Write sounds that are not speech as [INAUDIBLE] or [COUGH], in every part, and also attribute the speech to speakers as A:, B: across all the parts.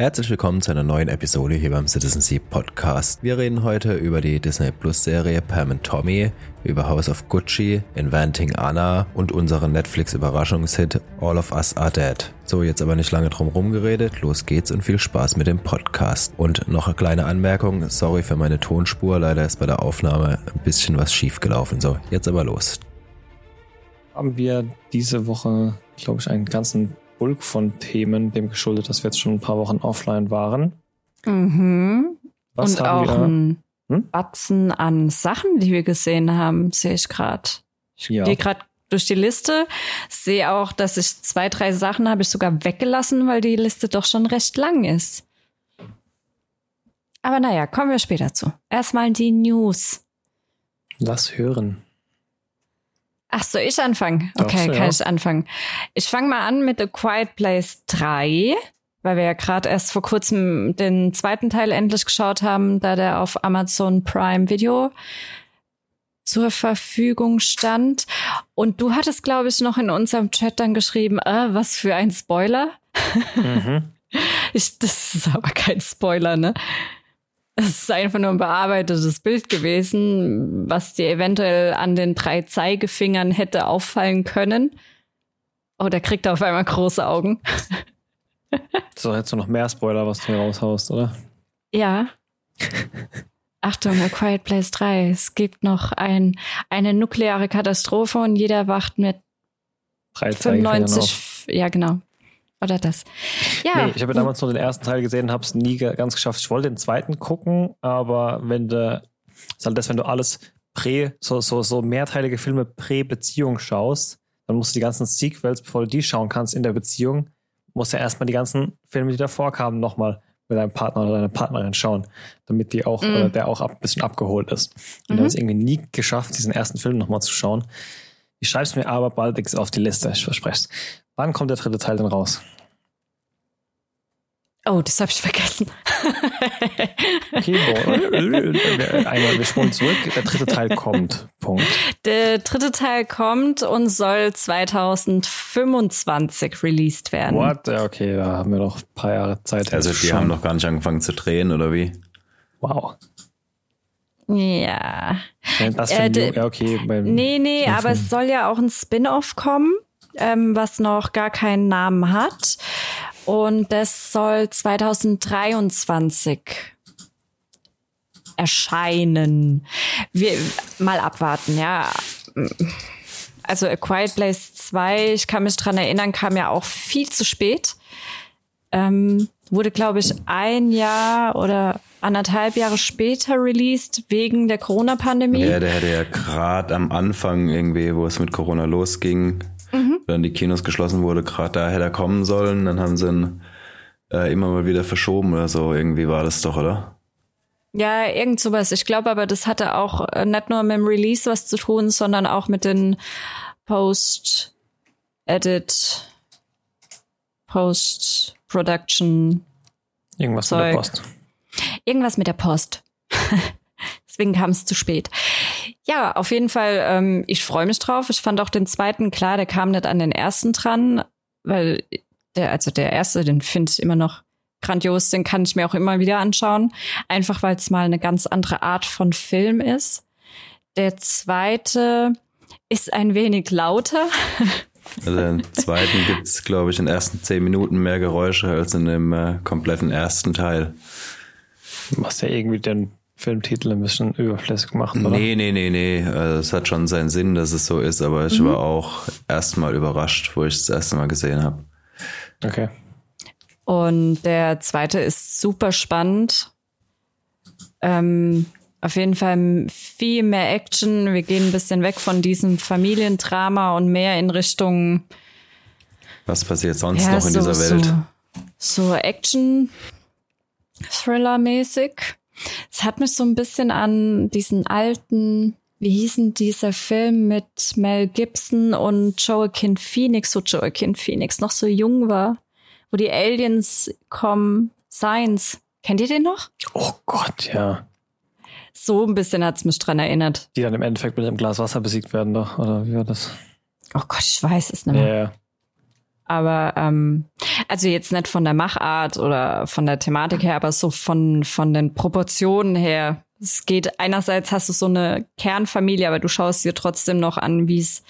A: Herzlich willkommen zu einer neuen Episode hier beim Citizen Sea Podcast. Wir reden heute über die Disney Plus Serie Pam and Tommy, über House of Gucci, Inventing Anna und unseren Netflix Überraschungshit All of Us Are Dead. So, jetzt aber nicht lange drum rumgeredet, los geht's und viel Spaß mit dem Podcast. Und noch eine kleine Anmerkung, sorry für meine Tonspur, leider ist bei der Aufnahme ein bisschen was schief gelaufen. So, jetzt aber los.
B: Haben wir diese Woche, glaube ich, einen ganzen Bulk von Themen, dem geschuldet, dass wir jetzt schon ein paar Wochen offline waren.
C: Mhm.
B: Was
C: Und
B: haben
C: auch
B: wir?
C: ein
B: Hm?
C: Batzen an Sachen, die wir gesehen haben, sehe ich gerade. Ich
B: Ja.
C: gehe gerade durch die Liste, sehe auch, dass ich zwei, drei Sachen habe ich sogar weggelassen, weil die Liste doch schon recht lang ist. Aber naja, kommen wir später zu. Erstmal die News.
B: Lass hören.
C: Ach, soll ich anfangen? Okay,
B: du,
C: kann
B: ja.
C: ich anfangen. Ich fange mal an mit The Quiet Place 3, weil wir ja gerade erst vor kurzem den zweiten Teil endlich geschaut haben, da der auf Amazon Prime Video zur Verfügung stand. Und du hattest, glaube ich, noch in unserem Chat dann geschrieben, äh, was für ein Spoiler.
B: Mhm. [LAUGHS]
C: Ich, das ist aber kein Spoiler, ne? Es ist einfach nur ein bearbeitetes Bild gewesen, was dir eventuell an den drei Zeigefingern hätte auffallen können. Oh, der kriegt auf einmal große Augen. [LAUGHS]
B: So, jetzt noch mehr Spoiler, was du hier raushaust, oder?
C: Ja. [LAUGHS] Achtung, A Quiet Place 3. Es gibt noch ein, eine nukleare Katastrophe und jeder wacht mit
B: Drei Zeigefingern auf.
C: 95. Ja, genau. Oder das. Ja.
B: Nee, ich habe damals nur den ersten Teil gesehen und habe es nie ganz geschafft. Ich wollte den zweiten gucken, aber wenn du, ist halt das, wenn du alles prä, so, so, so mehrteilige Filme prä-Beziehung schaust, dann musst du die ganzen Sequels, bevor du die schauen kannst in der Beziehung, musst du erstmal die ganzen Filme, die davor kamen, nochmal mit deinem Partner oder deiner Partnerin schauen, damit die auch,
C: Mhm.
B: oder der auch ab, ein bisschen abgeholt ist. Und
C: Mhm.
B: ich habe es irgendwie nie geschafft, diesen ersten Film nochmal zu schauen. Ich schreibe es mir aber bald auf die Liste, ich verspreche es. Wann kommt der dritte Teil denn raus?
C: Oh, das habe ich vergessen. [LAUGHS]
B: Okay, boah. Einmal, wir spulen zurück. Der dritte Teil kommt. Punkt.
C: Der dritte Teil kommt und soll 2025 released werden.
B: What? Ja, okay, da haben wir noch ein paar Jahre Zeit.
A: Also die haben noch gar nicht angefangen zu drehen, oder wie?
B: Wow.
C: Ja.
B: Das
C: Äh,
B: finde
C: de-
B: ich, ja, okay. Beim,
C: Nee, nee, aber
B: Film.
C: es soll ja auch ein Spin-off kommen, ähm, was noch gar keinen Namen hat. Und das soll 2023 erscheinen. Wir mal abwarten, ja. Also A Quiet Place 2, ich kann mich dran erinnern, kam ja auch viel zu spät. Ähm, wurde, glaube ich, ein Jahr oder anderthalb Jahre später released wegen der Corona-Pandemie.
A: Ja, der hätte ja gerade am Anfang irgendwie, wo es mit Corona losging, dann die Kinos geschlossen wurde, gerade da hätte er kommen sollen. Dann haben sie ihn äh, immer mal wieder verschoben oder so. Irgendwie war das doch, oder?
C: Ja, irgend sowas. Ich glaube aber, das hatte auch äh, nicht nur mit dem Release was zu tun, sondern auch mit den Post-Edit, Post-Production,
B: Irgendwas mit der
C: Zeug.
B: Post.
C: irgendwas mit der Post. [LAUGHS] Deswegen kam es zu spät. Ja, auf jeden Fall, ähm, ich freue mich drauf. Ich fand auch den zweiten, klar, der kam nicht an den ersten dran, weil der, also der erste, den finde ich immer noch grandios, den kann ich mir auch immer wieder anschauen. Einfach weil es mal eine ganz andere Art von Film ist. Der zweite ist ein wenig lauter. [LAUGHS]
A: Also im zweiten gibt's, glaube ich, in den ersten zehn Minuten mehr Geräusche als in dem äh, kompletten ersten Teil.
B: Was ja irgendwie den Filmtitel ein bisschen überflüssig macht, oder?
A: Nee, nee, nee, nee. Also es hat schon seinen Sinn, dass es so ist, aber ich war auch erstmal überrascht, wo ich es das erste Mal gesehen habe.
B: Okay.
C: Und der zweite ist super spannend. Ähm, auf jeden Fall viel mehr Action. Wir gehen ein bisschen weg von diesem Familiendrama und mehr in Richtung
A: Was passiert sonst
C: ja,
A: noch in
C: so,
A: dieser Welt?
C: So, so Action-Thriller-mäßig. Es hat mich so ein bisschen an diesen alten, wie hießen dieser Film mit Mel Gibson und Joaquin Phoenix, so Joaquin Phoenix noch so jung war, wo die Aliens kommen. Science. Kennt ihr den noch?
B: Oh Gott, ja.
C: So ein bisschen hat's mich dran erinnert.
B: Die dann im Endeffekt mit einem Glas Wasser besiegt werden, doch. Oder wie war das?
C: Oh Gott, ich weiß es nicht
B: Ja,
C: mehr.
B: ja.
C: Aber ähm, also jetzt nicht von der Machart oder von der Thematik her, aber so von von den Proportionen her. Es geht einerseits hast du so eine Kernfamilie, aber du schaust dir trotzdem noch an, wie es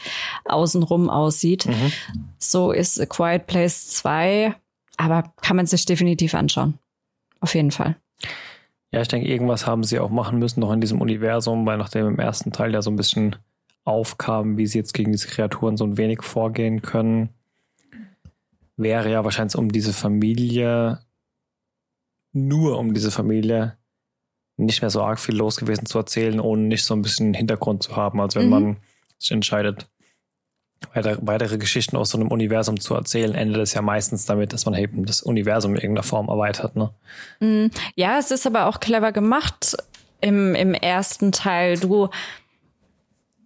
C: außenrum aussieht. Mhm. So ist A Quiet Place 2, aber kann man sich definitiv anschauen. Auf jeden Fall.
B: Ja, ich denke, irgendwas haben sie auch machen müssen noch in diesem Universum, weil nachdem im ersten Teil ja so ein bisschen aufkam, wie sie jetzt gegen diese Kreaturen so ein wenig vorgehen können, wäre ja wahrscheinlich um diese Familie, nur um diese Familie, nicht mehr so arg viel los gewesen zu erzählen, ohne nicht so ein bisschen Hintergrund zu haben, als wenn mhm. man sich entscheidet, weiter, weitere Geschichten aus so einem Universum zu erzählen, endet es ja meistens damit, dass man eben das Universum in irgendeiner Form erweitert. Ne?
C: Mhm. Ja, es ist aber auch clever gemacht im, im ersten Teil. Du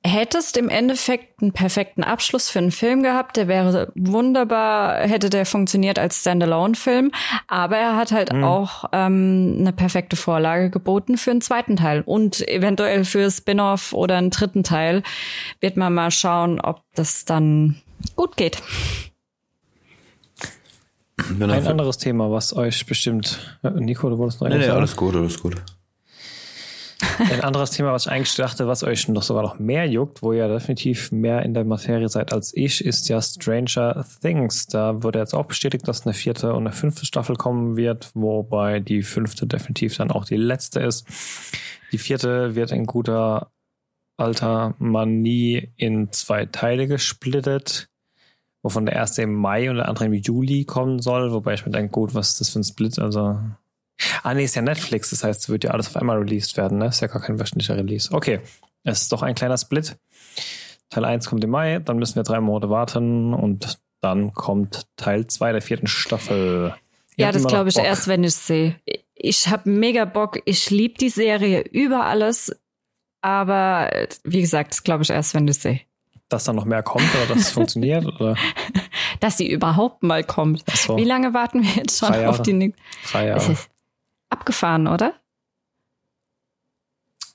C: hättest im Endeffekt einen perfekten Abschluss für einen Film gehabt, der wäre wunderbar, hätte der funktioniert als Standalone-Film, aber er hat halt mhm. auch ähm, eine perfekte Vorlage geboten für einen zweiten Teil und eventuell für Spin-off oder einen dritten Teil. Wird man mal schauen, ob das dann gut geht.
B: Ein anderes Thema, was euch bestimmt, Nico, du wolltest
A: noch nee, nee, alles gut, alles gut.
B: Ein anderes Thema, was ich eigentlich dachte, was euch noch sogar noch mehr juckt, wo ihr definitiv mehr in der Materie seid als ich, ist ja Stranger Things. Da wurde jetzt auch bestätigt, dass eine vierte und eine fünfte Staffel kommen wird, wobei die fünfte definitiv dann auch die letzte ist. Die vierte wird in guter alter Manie in zwei Teile gesplittet, wovon der erste im Mai und der andere im Juli kommen soll, wobei ich mir denke, gut, was ist das für ein Split? Also Ah, nee, ist ja Netflix, das heißt, es wird ja alles auf einmal released werden, ne? Ist ja gar kein wöchentlicher Release. Okay, es ist doch ein kleiner Split. Teil 1 kommt im Mai, dann müssen wir drei Monate warten und dann kommt Teil 2 der vierten Staffel.
C: Ihr ja, das glaube ich Bock. erst, wenn ich sehe. Ich habe mega Bock, ich liebe die Serie über alles, aber wie gesagt, das glaube ich erst, wenn ich sehe.
B: Dass da noch mehr kommt oder dass es [LAUGHS] funktioniert? Oder?
C: Dass sie überhaupt mal kommt. So. Wie lange warten wir jetzt schon auf die
B: Drei Jahre
C: abgefahren, oder?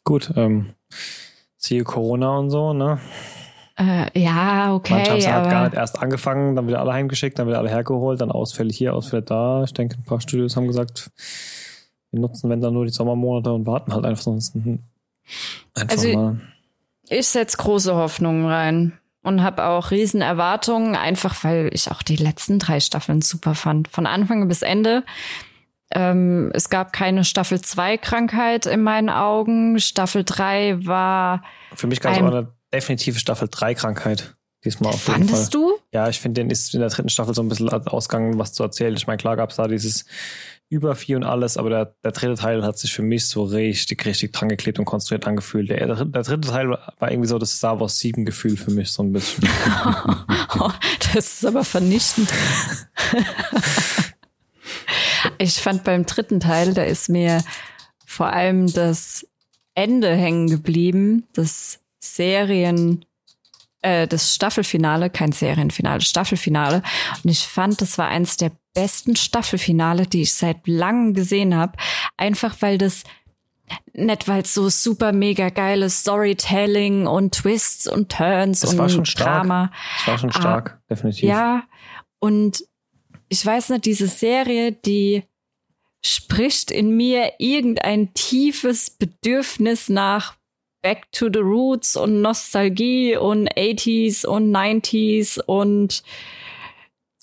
B: Gut, ähm, siehe Corona und so, ne?
C: Äh, ja, okay.
B: Manche haben es
C: halt
B: gar nicht erst angefangen, dann wieder alle heimgeschickt, dann wieder alle hergeholt, dann Ausfälle hier, Ausfälle da. Ich denke, ein paar Studios haben gesagt, wir nutzen, wenn dann nur die Sommermonate und warten halt einfach sonst einfach
C: also, mal. Ich setze große Hoffnungen rein und habe auch riesen Erwartungen, einfach weil ich auch die letzten drei Staffeln super fand. Von Anfang bis Ende. Ähm, es gab keine Staffel 2 Krankheit in meinen Augen. Staffel 3 war.
B: Für mich gab es auch eine definitive Staffel 3 Krankheit. Diesmal auf jeden
C: Fandest Fall. du?
B: Ja, ich finde, den ist in der dritten Staffel so ein bisschen ausgegangen, was zu erzählen. Ich meine, klar gab es da dieses Übervieh und alles, aber der, der dritte Teil hat sich für mich so richtig, richtig dran geklebt und konstruiert angefühlt. Der, der, der dritte Teil war irgendwie so das Star Wars 7 Gefühl für mich, so ein bisschen. [LAUGHS]
C: oh, das ist aber vernichtend. [LAUGHS] Ich fand beim dritten Teil, da ist mir vor allem das Ende hängen geblieben, das Serien, äh, das Staffelfinale, kein Serienfinale, Staffelfinale. Und ich fand, das war eins der besten Staffelfinale, die ich seit langem gesehen habe. Einfach weil das nicht weil es so super mega geiles Storytelling und Twists und Turns das und war schon Drama.
B: Das war schon stark, ah, definitiv.
C: Ja, und ich weiß nicht, diese Serie, die spricht in mir irgendein tiefes Bedürfnis nach Back to the Roots und Nostalgie und 80s und 90s und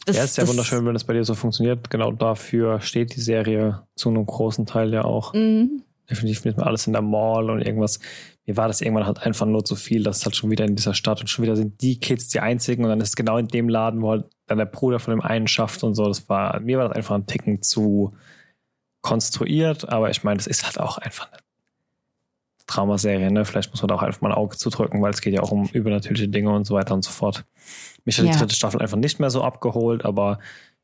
B: das, ja, ist ja wunderschön, wenn das bei dir so funktioniert. Genau dafür steht die Serie zu einem großen Teil ja auch. Mhm. Definitiv mit alles in der Mall und irgendwas. Mir war das irgendwann halt einfach nur zu viel. Das ist halt schon wieder in dieser Stadt und schon wieder sind die Kids die einzigen und dann ist es genau in dem Laden, wo halt dann der Bruder von dem einen schafft und so. Das war, mir war das einfach ein Ticken zu konstruiert, aber ich meine, das ist halt auch einfach eine Dramaserie, ne? Vielleicht muss man da auch einfach mal ein Auge zudrücken, weil es geht ja auch um übernatürliche Dinge und so weiter und so fort. Mich hat ja. die dritte Staffel einfach nicht mehr so abgeholt, aber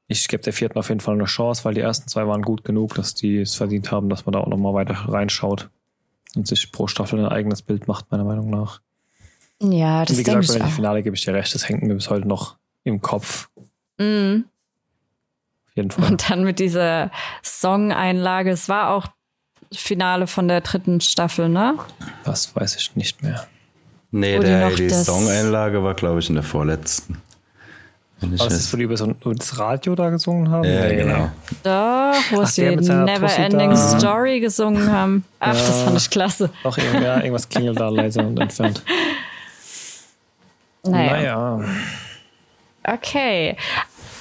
B: ich gebe der vierten auf jeden Fall eine Chance, weil die ersten zwei waren gut genug, dass die es verdient haben, dass man da auch nochmal weiter reinschaut und sich pro Staffel ein eigenes Bild macht, meiner Meinung nach.
C: Ja, das
B: und wie gesagt, bei dem Finale gebe ich dir recht, das hängt mir bis heute noch im Kopf.
C: Mhm.
B: Auf jeden Fall.
C: Und dann mit dieser Song-Einlage, es war auch Finale von der dritten Staffel, ne?
B: Das weiß ich nicht mehr.
A: Nee, der, die, die Song-Einlage war, glaube ich, in der vorletzten. Ich
B: das
A: weiß.
B: das, wo die über so ein über das Radio da gesungen haben?
A: Ja,
B: Nee.
A: genau.
C: Da, wo
B: Ach,
C: sie Never Ending. Story gesungen haben. Ach, das
B: Ja.
C: fand ich klasse.
B: Doch, ja, irgendwas klingelt da leise und entfernt. [LAUGHS]
C: Naja.
B: Naja.
C: Okay.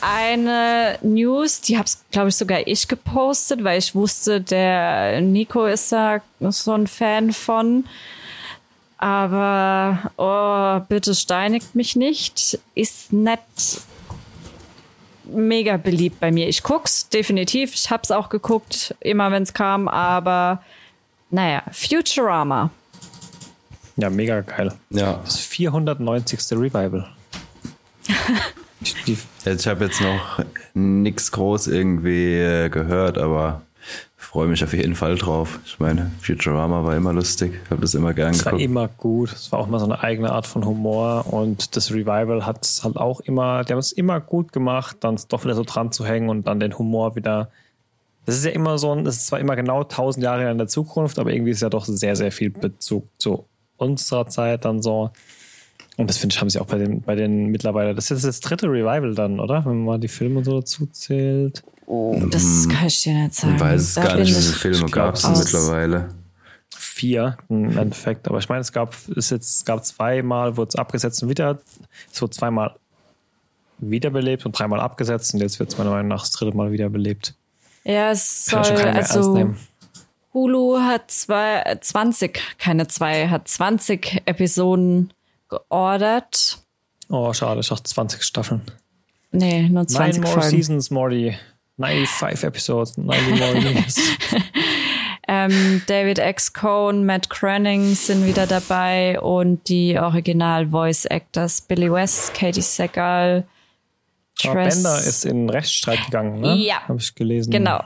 C: Eine News, die hab's, glaube ich, sogar ich gepostet, weil ich wusste, der Nico ist da so ein Fan von. Aber, oh, bitte steinigt mich nicht. Ist nicht mega beliebt bei mir. Ich guck's definitiv. Ich hab's auch geguckt, immer wenn's kam, aber naja, Futurama.
B: Ja, mega geil.
A: Ja,
B: Das 490. Revival. [LAUGHS]
A: Ich habe jetzt noch nichts groß irgendwie äh, gehört, aber freue mich auf jeden Fall drauf. Ich meine, Futurama war immer lustig, habe das immer gern
B: das war
A: geguckt.
B: immer gut. Es war auch mal so eine eigene Art von Humor und das Revival hat es halt auch immer, die haben es immer gut gemacht, dann doch wieder so dran zu hängen und dann den Humor wieder. Das ist ja immer so ein, das ist zwar immer genau 1000 Jahre in der Zukunft, aber irgendwie ist ja doch sehr, sehr viel Bezug zu unserer Zeit dann so. Und das finde ich, haben sie auch bei den, bei den mittlerweile, das ist jetzt das dritte Revival dann, oder? Wenn man mal die Filme so dazu zählt.
C: Oh, das kann ich dir nicht sagen.
A: Ich weiß es
C: Da
A: gar
C: bin
A: nicht, wie
C: ich-
A: viele Filme gab es
C: glaub, aus-
A: mittlerweile.
B: vier im Endeffekt. Aber ich meine, es gab, es jetzt, gab zweimal, wurde es abgesetzt und wieder, es wurde zweimal wiederbelebt und dreimal abgesetzt und jetzt wird es meiner Meinung nach das dritte Mal wiederbelebt.
C: Ja, es
B: Kann
C: soll,
B: schon keiner mehr ernst
C: also
B: nehmen.
C: Hulu hat zwei, äh, 20, keine zwei, hat 20 Episoden geordert.
B: Oh, schade, ich dachte 20 Staffeln.
C: Nee, nur
B: Nine
C: 20
B: more
C: Folgen.
B: seasons, Morty. 95 episodes, 90 more [LAUGHS] years.
C: Ähm, David X. Cohn, Matt Groening sind wieder dabei und die Original-Voice-Actors Billy West, Katie Segal, Tress-
B: Bender ist in Rechtsstreit gegangen, ne?
C: Ja.
B: Habe ich gelesen.
C: Genau.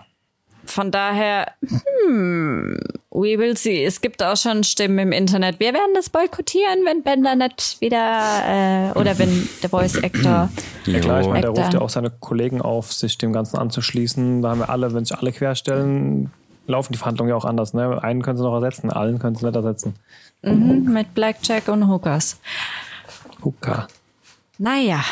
C: Von daher, hm, we will see. Es gibt auch schon Stimmen im Internet. Wir werden das boykottieren, wenn Bender nicht wieder, äh, oder wenn der Voice Actor.
B: Ja klar, ich meine, der
C: Actor.
B: ruft ja auch seine Kollegen auf, sich dem Ganzen anzuschließen. Da haben wir alle, wenn sich alle querstellen, laufen die Verhandlungen ja auch anders. Ne? Einen können sie noch ersetzen, allen können sie nicht ersetzen.
C: Mhm, mit Blackjack und Hookers.
B: Huka.
C: Naja,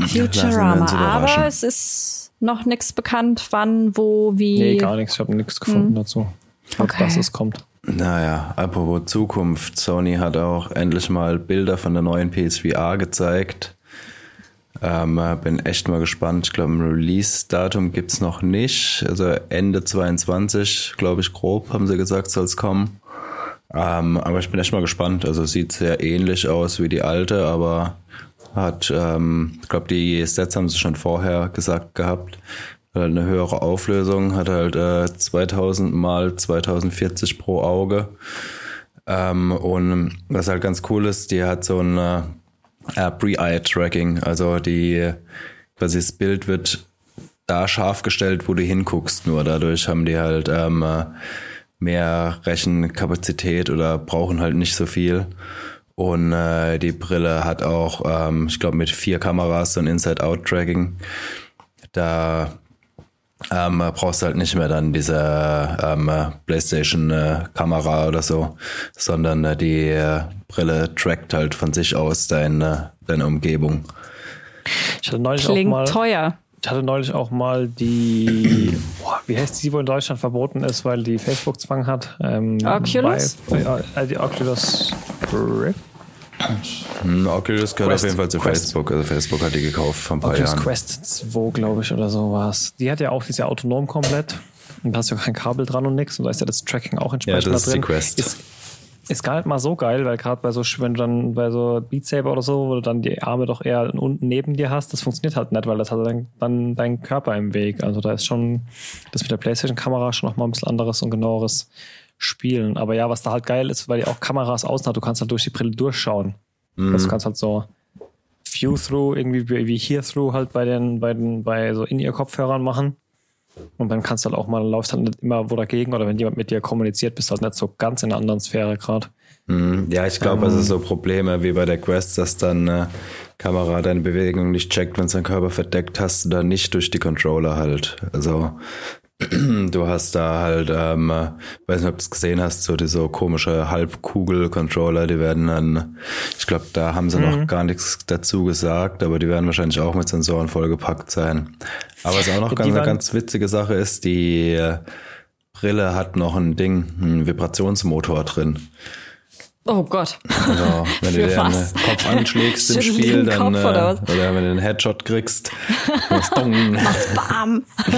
C: Futurama. Aber es ist noch nichts bekannt, wann, wo, wie.
B: Nee, gar nichts. Ich habe nichts gefunden dazu. Ich hoffe,
C: Okay.
B: dass es kommt.
A: Naja, apropos Zukunft. Sony hat auch endlich mal Bilder von der neuen PSVR gezeigt. Ähm, äh, bin echt mal gespannt. Ich glaube, ein Release-Datum gibt's noch nicht. Also Ende 22, glaube ich, grob, haben sie gesagt, soll's kommen. Ähm, aber ich bin echt mal gespannt. Also sieht sehr ähnlich aus wie die alte, aber hat, ähm, ich glaube, die Sets haben sie schon vorher gesagt gehabt. Hat eine höhere Auflösung, hat halt äh, 2000 mal 2040 pro Auge. Ähm, und was halt ganz cool ist, die hat so ein äh, Pre-Eye-Tracking. Also die quasi das Bild wird da scharf gestellt, wo du hinguckst. Nur dadurch haben die halt ähm, äh, mehr Rechenkapazität oder brauchen halt nicht so viel. Und äh, die Brille hat auch, ähm, ich glaube, mit vier Kameras so ein Inside-Out-Tracking. Da ähm, brauchst du halt nicht mehr dann diese ähm, PlayStation-Kamera oder so, sondern äh, die äh, Brille trackt halt von sich aus deine, deine Umgebung.
B: Ich hatte neulich auch
C: Klingt
B: mal,
C: teuer.
B: Ich hatte neulich auch mal die, boah, wie heißt die, wo in Deutschland verboten ist, weil die Facebook-Zwang hat? Ähm,
C: Oculus?
B: Bei, äh, die Oculus Rift?
A: Hm, Oculus gehört
B: Quest.
A: auf jeden Fall zu
B: Quest.
A: Facebook. Also Facebook hat die gekauft vor ein paar
B: Oculus
A: Jahren.
B: Quest 2, glaube ich, oder so war es. Die hat ja auch, die ist ja autonom komplett. Und da hast du kein Kabel dran und nichts. Und da ist ja das Tracking auch entsprechend
A: Ja, das
B: da
A: ist die
B: drin.
A: Quest.
B: Ist, ist gar nicht mal so geil, weil gerade bei so, wenn du dann bei so Beat Saber oder so, wo du dann die Arme doch eher unten neben dir hast, das funktioniert halt nicht, weil das hat dann, dann dein Körper im Weg. Also da ist schon das mit der Playstation-Kamera schon noch mal ein bisschen anderes und genaueres Spielen. Aber ja, was da halt geil ist, weil die auch Kameras außen hat, du kannst halt durch die Brille durchschauen.
A: Mhm.
B: Also du kannst halt so View-Through, irgendwie wie wie Hear-Through halt bei den, bei den, bei so In-Ear-Kopfhörern machen. Und dann kannst du halt auch mal, laufst halt nicht immer wo dagegen oder wenn jemand mit dir kommuniziert, bist du halt nicht so ganz in einer anderen Sphäre gerade.
A: Hm, Ja, ich glaube,
B: Ähm.
A: also so Probleme wie bei der Quest, dass dann äh, Kamera deine Bewegung nicht checkt, wenn es dein Körper verdeckt, hast du dann nicht durch die Controller halt. Also du hast da halt, ähm, weiß nicht, ob du es gesehen hast, so diese komische Halbkugel-Controller, die werden dann, ich glaube, da haben sie mhm. noch gar nichts dazu gesagt, aber die werden wahrscheinlich auch mit Sensoren vollgepackt sein. Aber was auch noch ganz, eine ganz witzige Sache ist, die Brille hat noch ein Ding, einen Vibrationsmotor drin.
C: Oh Gott.
A: Also, [LAUGHS] wenn du dir den Kopf anschlägst im Spiel, dann, Kopf, oder, äh, oder, wenn du einen Headshot kriegst, [LAUGHS]
C: macht's bam. [LAUGHS]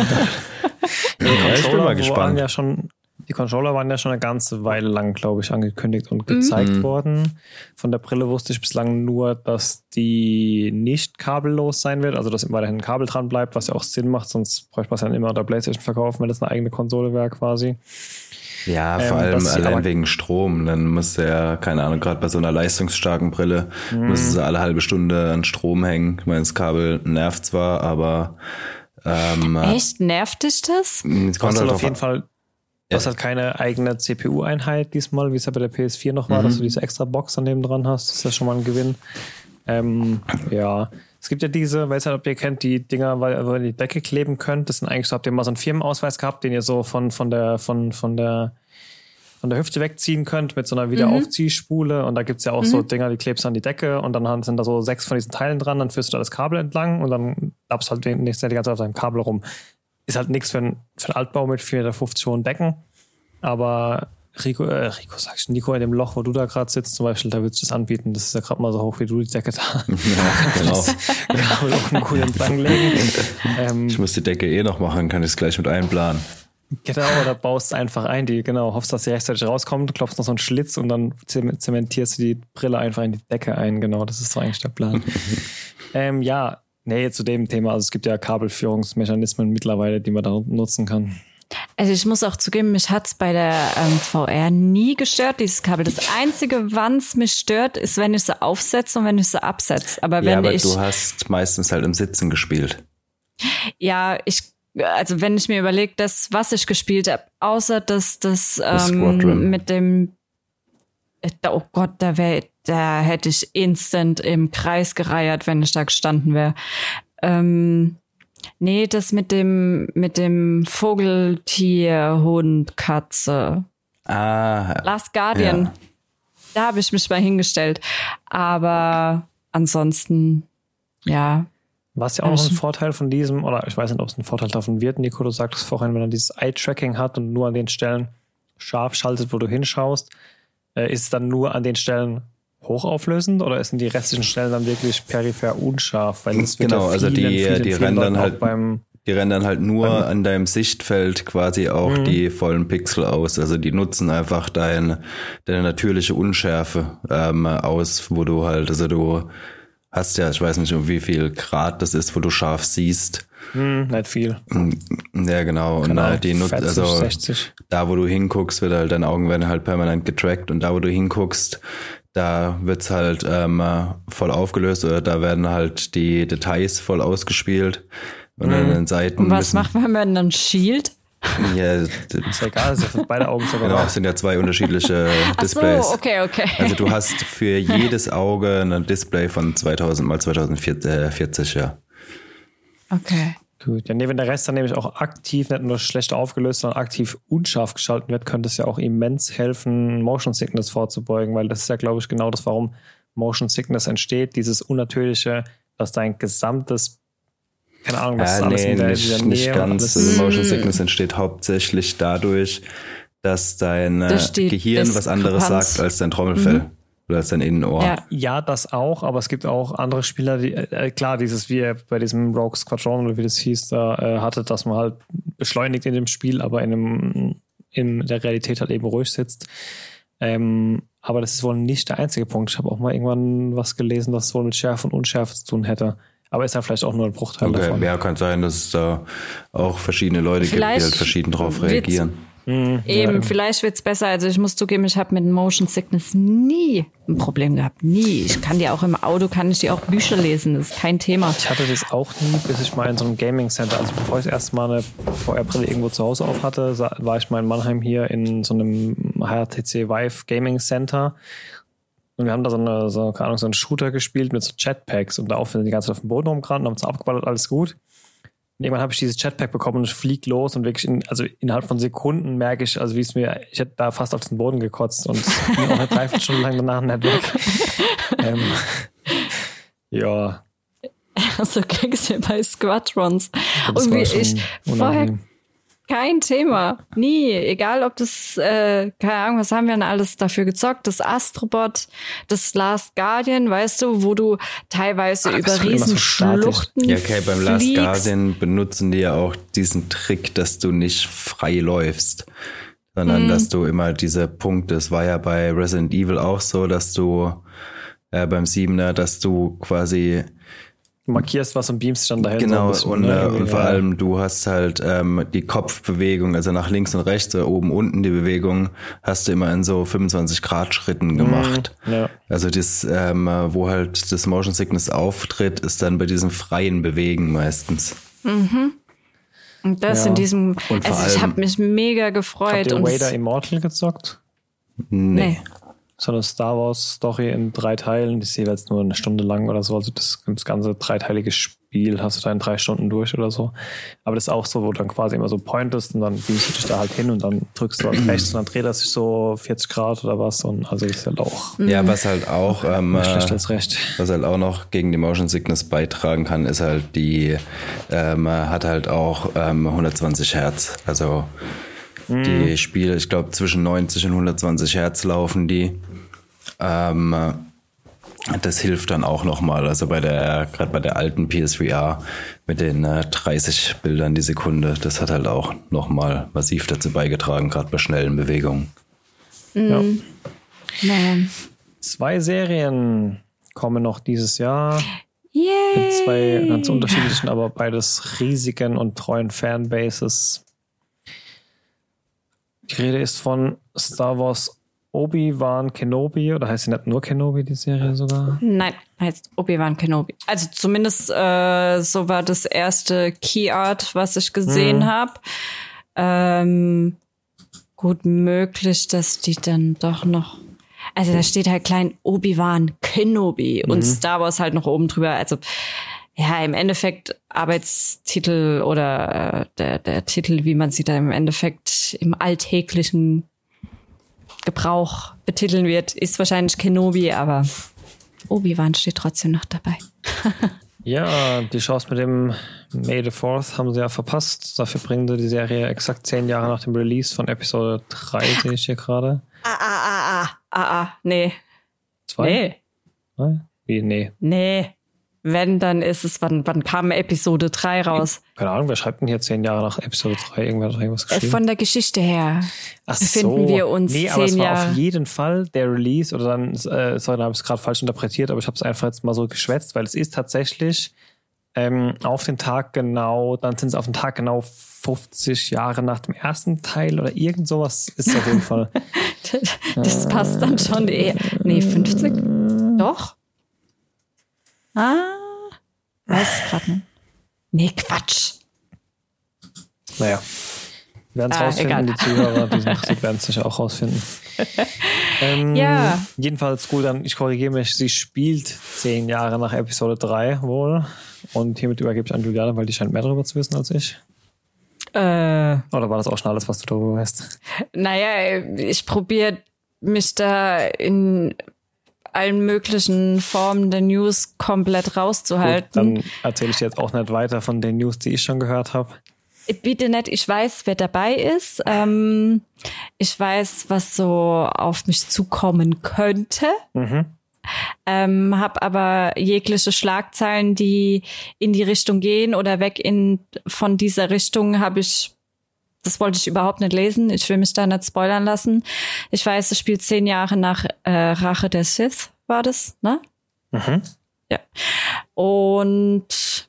B: ja, ich bin mal gespannt. Ja schon, die Controller waren ja schon eine ganze Weile lang, glaube ich, angekündigt und gezeigt mhm. worden. Von der Brille wusste ich bislang nur, dass die nicht kabellos sein wird, also dass weiterhin ein Kabel dran bleibt, was ja auch Sinn macht, sonst bräuchte man es ja immer unter PlayStation verkaufen, wenn das eine eigene Konsole wäre quasi.
A: Ja, vor ähm, allem allein wegen Strom. Dann muss ja, keine Ahnung, gerade bei so einer leistungsstarken Brille, mhm. muss es alle halbe Stunde an Strom hängen. Ich meine, das Kabel nervt zwar, aber ähm,
C: Echt? Nervt dich das?
B: Es kommt halt auf jeden Fall Du hast halt keine eigene CPU-Einheit diesmal, wie es ja bei der PS4 noch war, mhm. dass du diese extra Box daneben dran hast. Das ist ja schon mal ein Gewinn. Ähm, ja, es gibt ja diese, weiß nicht, ob ihr kennt, die Dinger, weil ihr die Decke kleben könnt. Das sind eigentlich so, habt ihr mal so einen Firmenausweis gehabt, den ihr so von, von der, von, von der, von der Hüfte wegziehen könnt mit so einer Wiederaufziehspule. Mhm. Und da gibt's ja auch mhm. so Dinger, die klebst du an die Decke und dann sind da so sechs von diesen Teilen dran, dann führst du da das Kabel entlang und dann klappst halt die ganze Zeit auf deinem Kabel rum. Ist halt nichts für, ein, für einen Altbau mit 450 hohen Decken. Aber Rico, äh, Rico sag ich, Nico, in dem Loch, wo du da gerade sitzt, zum Beispiel, da würdest du das anbieten. Das ist ja gerade mal so hoch wie du die Decke da. [LAUGHS] Ja, genau. genau, auch einen coolen entlang legen.
A: Ähm, ich muss die Decke eh noch machen, kann ich es gleich mit einplanen.
B: Genau, oder baust einfach ein, die, genau, hoffst, dass sie rechtzeitig rauskommt, klopfst noch so einen Schlitz und dann zementierst du die Brille einfach in die Decke ein. Genau, das ist so eigentlich der Plan. [LAUGHS] ähm, ja, nee, zu dem Thema, also es gibt ja Kabelführungsmechanismen mittlerweile, die man da nutzen kann.
C: Also ich muss auch zugeben, mich hat's bei der ähm, VR nie gestört, dieses Kabel. Das Einzige, wann's mich stört, ist, wenn ich sie aufsetze und wenn ich sie absetze. Aber wenn ja, aber ich,
A: du hast meistens halt im Sitzen gespielt.
C: Ja, ich, also wenn ich mir überlege, das, was ich gespielt habe, außer dass das, ähm, mit dem, äh, oh Gott, da wäre, da hätte ich instant im Kreis gereiert, wenn ich da gestanden wäre. Ähm, Nee, das mit dem, mit dem Vogeltier, Hund, Katze.
A: Ah.
C: Last Guardian. Ja. Da habe ich mich mal hingestellt. Aber ansonsten, ja.
B: Was ja auch noch ein Vorteil von diesem, oder ich weiß nicht, ob es ein Vorteil davon wird, Nico, du sagtest vorhin, wenn er dieses Eye-Tracking hat und nur an den Stellen scharf schaltet, wo du hinschaust, äh, ist es dann nur an den Stellen hochauflösend oder sind die restlichen Stellen dann wirklich peripher unscharf?
A: Weil das genau, ja also die, die rendern halt beim die rendern halt nur an deinem Sichtfeld quasi auch mhm. die vollen Pixel aus. Also die nutzen einfach dein, deine natürliche Unschärfe ähm, aus, wo du halt, also du hast ja, ich weiß nicht, um wie viel Grad das ist, wo du scharf siehst.
B: Hm, nicht viel.
A: Ja, genau. Und genau, die nutzt, also 60. da, wo du hinguckst, wird halt deine Augen werden halt permanent getrackt und da, wo du hinguckst, da wird's halt ähm, voll aufgelöst oder da werden halt die Details voll ausgespielt. Und mhm. an den Seiten.
C: Und was macht man, wenn man Shield? [LAUGHS]
A: Ja,
B: ist ja egal, ist ja beide Augen
A: sogar. Genau, es sind ja zwei unterschiedliche [LAUGHS] Displays.
C: So, okay, okay.
A: Also du hast für [LAUGHS] jedes Auge ein Display von 2000 mal 2040, ja.
C: Okay.
B: Gut, ja, nee, wenn der Rest dann nämlich auch aktiv, nicht nur schlecht aufgelöst, sondern aktiv unscharf geschalten wird, könnte es ja auch immens helfen, Motion Sickness vorzubeugen, weil das ist ja, glaube ich, genau das, warum Motion Sickness entsteht, dieses Unnatürliche, dass dein gesamtes keine Ahnung, was
A: alles nee, in der, nicht, nicht ganz. Also Motion Sickness entsteht hauptsächlich dadurch, dass dein äh, Gehirn was anderes sagt als dein Trommelfell. Mhm. Oder ist dein Innenohr?
B: Ja. ja, das auch, aber es gibt auch andere Spieler, die, äh, klar, dieses, wie er bei diesem Rogue Squadron oder wie das hieß, da äh, hatte, dass man halt beschleunigt in dem Spiel, aber in, dem, in der Realität halt eben ruhig sitzt. Ähm, aber das ist wohl nicht der einzige Punkt. Ich habe auch mal irgendwann was gelesen, das wohl mit Schärfe und Unschärfe zu tun hätte. Aber ist ja vielleicht auch nur ein Bruchteil okay, davon.
A: Ja, kann sein, dass es da auch verschiedene Leute vielleicht gibt, die halt verschieden drauf reagieren.
C: Mhm, Eben, ja. vielleicht wird's besser. Also ich muss zugeben, ich habe mit Motion Sickness nie ein Problem gehabt. Nie. Ich kann dir auch im Auto, kann ich dir auch Bücher lesen. Das ist kein Thema.
B: Ich hatte das auch nie, bis ich mal in so einem Gaming Center, also bevor ich erst mal eine VR-Brille irgendwo zu Hause auf hatte, war ich mal in Mannheim hier in so einem HTC Vive Gaming Center. Und wir haben da so eine, so, keine Ahnung, so einen Shooter gespielt mit so Jetpacks und da auch die ganze Zeit auf dem Boden rumgerannt, haben uns abgeballert, alles gut. Und irgendwann habe ich dieses Jetpack bekommen und ich flieg los und wirklich, in, also innerhalb von Sekunden merke ich, also wie es mir, ich hätte da fast auf den Boden gekotzt und [LAUGHS] bin auch eine Dreiviertelstunde lang danach nicht [LAUGHS] weg. ähm, ja.
C: Also kriegst du bei Squadrons. Und wie ich vorher
B: unangenehm.
C: Kein Thema. Nie. Egal ob das, äh, keine Ahnung, was haben wir denn alles dafür gezockt? Das Astrobot, das Last Guardian, weißt du, wo du teilweise
B: Ach,
C: über
B: immer so.
C: Riesenschluchten
A: Ja, okay, beim Last
C: fliegst.
A: Guardian benutzen die ja auch diesen Trick, dass du nicht frei läufst, sondern dass du immer diese Punkte, es war ja bei Resident Evil auch so, dass du äh, beim Siebener, dass du quasi
B: markierst was und beamst dann dahin.
A: Genau,
B: so
A: und,
B: ne?
A: äh, und vor allem du hast halt ähm, die Kopfbewegung, also nach links und rechts oder oben unten die Bewegung, hast du immer in so 25 Grad Schritten gemacht.
B: Ja.
A: Also das, ähm, wo halt das Motion Sickness auftritt, ist dann bei diesem freien Bewegen meistens.
C: Und das
B: Ja.
C: in diesem,
A: Und vor
C: also ich habe mich mega
B: Habt
C: gefreut.
B: ihr
C: und
B: Vader
C: es-
B: Immortal gezockt?
C: nee.
B: So eine Star Wars Story in drei Teilen, die ist jeweils nur eine Stunde lang oder so. Also das, das ganze dreiteilige Spiel hast du da in drei Stunden durch oder so. Aber das ist auch so, wo du dann quasi immer so pointest und dann beamst du dich da halt hin und dann drückst du halt [CLEARS THROAT] rechts und dann dreht er sich so 40 Grad oder was. Und also das ist halt auch
A: Ja, was halt auch, ähm, äh,
B: als recht.
A: was halt auch noch gegen die Motion Sickness beitragen kann, ist halt die, ähm, hat halt auch ähm, 120 Hertz. Also die Spiele, ich glaube zwischen 90 und 120 Hertz laufen die. Ähm, das hilft dann auch nochmal. Also bei der, gerade bei der alten PSVR mit den äh, 30 Bildern die Sekunde, das hat halt auch nochmal massiv dazu beigetragen, gerade bei schnellen Bewegungen.
B: Ja.
C: Naja.
B: Zwei Serien kommen noch dieses Jahr.
C: Yay.
B: Mit zwei ganz unterschiedlichen, aber beides riesigen und treuen Fanbases. Die Rede ist von Star Wars Obi-Wan Kenobi, oder heißt sie nicht nur Kenobi, die Serie sogar?
C: Nein, heißt Obi-Wan Kenobi. Also zumindest äh, so war das erste Key Art, was ich gesehen
B: Mhm.
C: habe. Ähm, gut möglich, dass die dann doch noch. Also da steht halt klein Obi-Wan Kenobi und Star Wars halt noch oben drüber. Also ja, im Endeffekt Arbeitstitel oder äh, der, der Titel, wie man sie da im Endeffekt im alltäglichen Gebrauch betiteln wird, ist wahrscheinlich Kenobi, aber Obi-Wan steht trotzdem noch dabei. [LAUGHS]
B: Ja, die Chance mit dem May the 4th haben sie ja verpasst. Dafür bringen sie die Serie exakt zehn Jahre nach dem Release von Episode 3, sehe ich hier gerade.
C: Ah, ah, ah, ah, ah, ah, nee.
B: Zwei?
C: Nee?
B: Wie, nee.
C: nee. Wenn, dann ist es, wann, wann kam Episode 3 raus?
B: Keine Ahnung, wer schreibt denn hier zehn Jahre nach Episode 3? Irgendwer hat irgendwas
C: Äh,
B: geschrieben.
C: Von der Geschichte her.
B: Ach
C: befinden wir uns
B: nee, aber es
C: zehn
B: war
C: Jahre-
B: auf jeden Fall der Release oder dann, äh, sorry, dann habe ich es gerade falsch interpretiert, aber ich habe es einfach jetzt mal so geschwätzt, weil es ist tatsächlich ähm, auf den Tag genau, dann sind es auf den Tag genau 50 Jahre nach dem ersten Teil oder irgend sowas ist auf jeden Fall. [LAUGHS]
C: Das passt dann schon eher. Nee, 50? Doch? Ah, weiß es gerade nicht. Nee, Quatsch.
B: Naja. Wir werden es
C: Ah,
B: rausfinden,
C: egal.
B: die Zuhörer, die Musik werden es [LAUGHS] sicher auch rausfinden. ähm,
C: Ja.
B: Jedenfalls gut, dann ich korrigiere mich, sie spielt zehn Jahre nach Episode 3 wohl. Und hiermit übergebe ich an Juliane, weil die scheint mehr darüber zu wissen als ich.
C: Äh,
B: Oder war das auch schon alles, was du darüber weißt?
C: naja, ich probiere mich da in allen möglichen Formen der News komplett
B: Gut,
C: rauszuhalten.
B: dann erzähle ich dir jetzt auch nicht weiter von den News, die ich schon gehört habe.
C: Bitte nicht, ich weiß, wer dabei ist. Ähm, ich weiß, was so auf mich zukommen könnte.
B: Mhm.
C: Ähm, habe aber jegliche Schlagzeilen, die in die Richtung gehen oder weg in von dieser Richtung, habe ich. Das wollte ich überhaupt nicht lesen. Ich will mich da nicht spoilern lassen. Ich weiß, es spielt zehn Jahre nach äh, Rache der Sith, war das, ne?
B: Mhm.
C: Ja. Und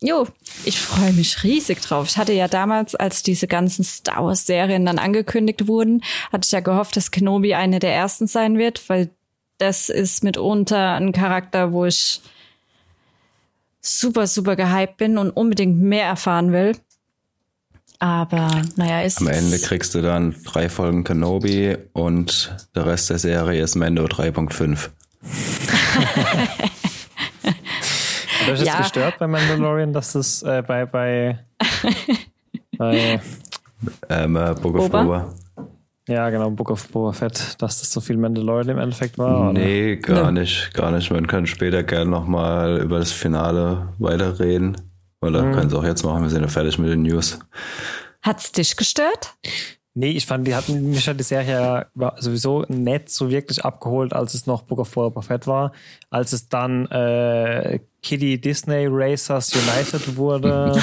C: jo, ich freue mich riesig drauf. Ich hatte ja damals, als diese ganzen Star Wars Serien dann angekündigt wurden, hatte ich ja gehofft, dass Kenobi eine der ersten sein wird, weil das ist mitunter ein Charakter, wo ich super, super gehypt bin und unbedingt mehr erfahren will. Aber naja, ist
A: Am Ende kriegst du dann drei Folgen Kenobi und der Rest der Serie ist Mendo 3.5.
B: Hat euch das
C: Ja.
B: gestört bei Mandalorian, dass das äh, bei, bei, [LAUGHS] bei
A: Ähm, äh, Book of
C: Boba?
A: Boba.
B: ja genau, Book of Boba Fett, dass das so viel Mandalorian im Endeffekt war? oder?
A: Nee, gar
C: Nee.
A: nicht, gar nicht. Man kann später gerne nochmal über das Finale weiterreden. Oder
B: Mhm.
A: können es auch jetzt machen, wir sind ja fertig mit den News.
C: Hat's dich gestört?
B: Nee, ich fand, die hatten mich hat die Serie ja sowieso nicht so wirklich abgeholt, als es noch Book of Boba Fett war. Als es dann äh, Kiddie Disney Racers United wurde. [LAUGHS]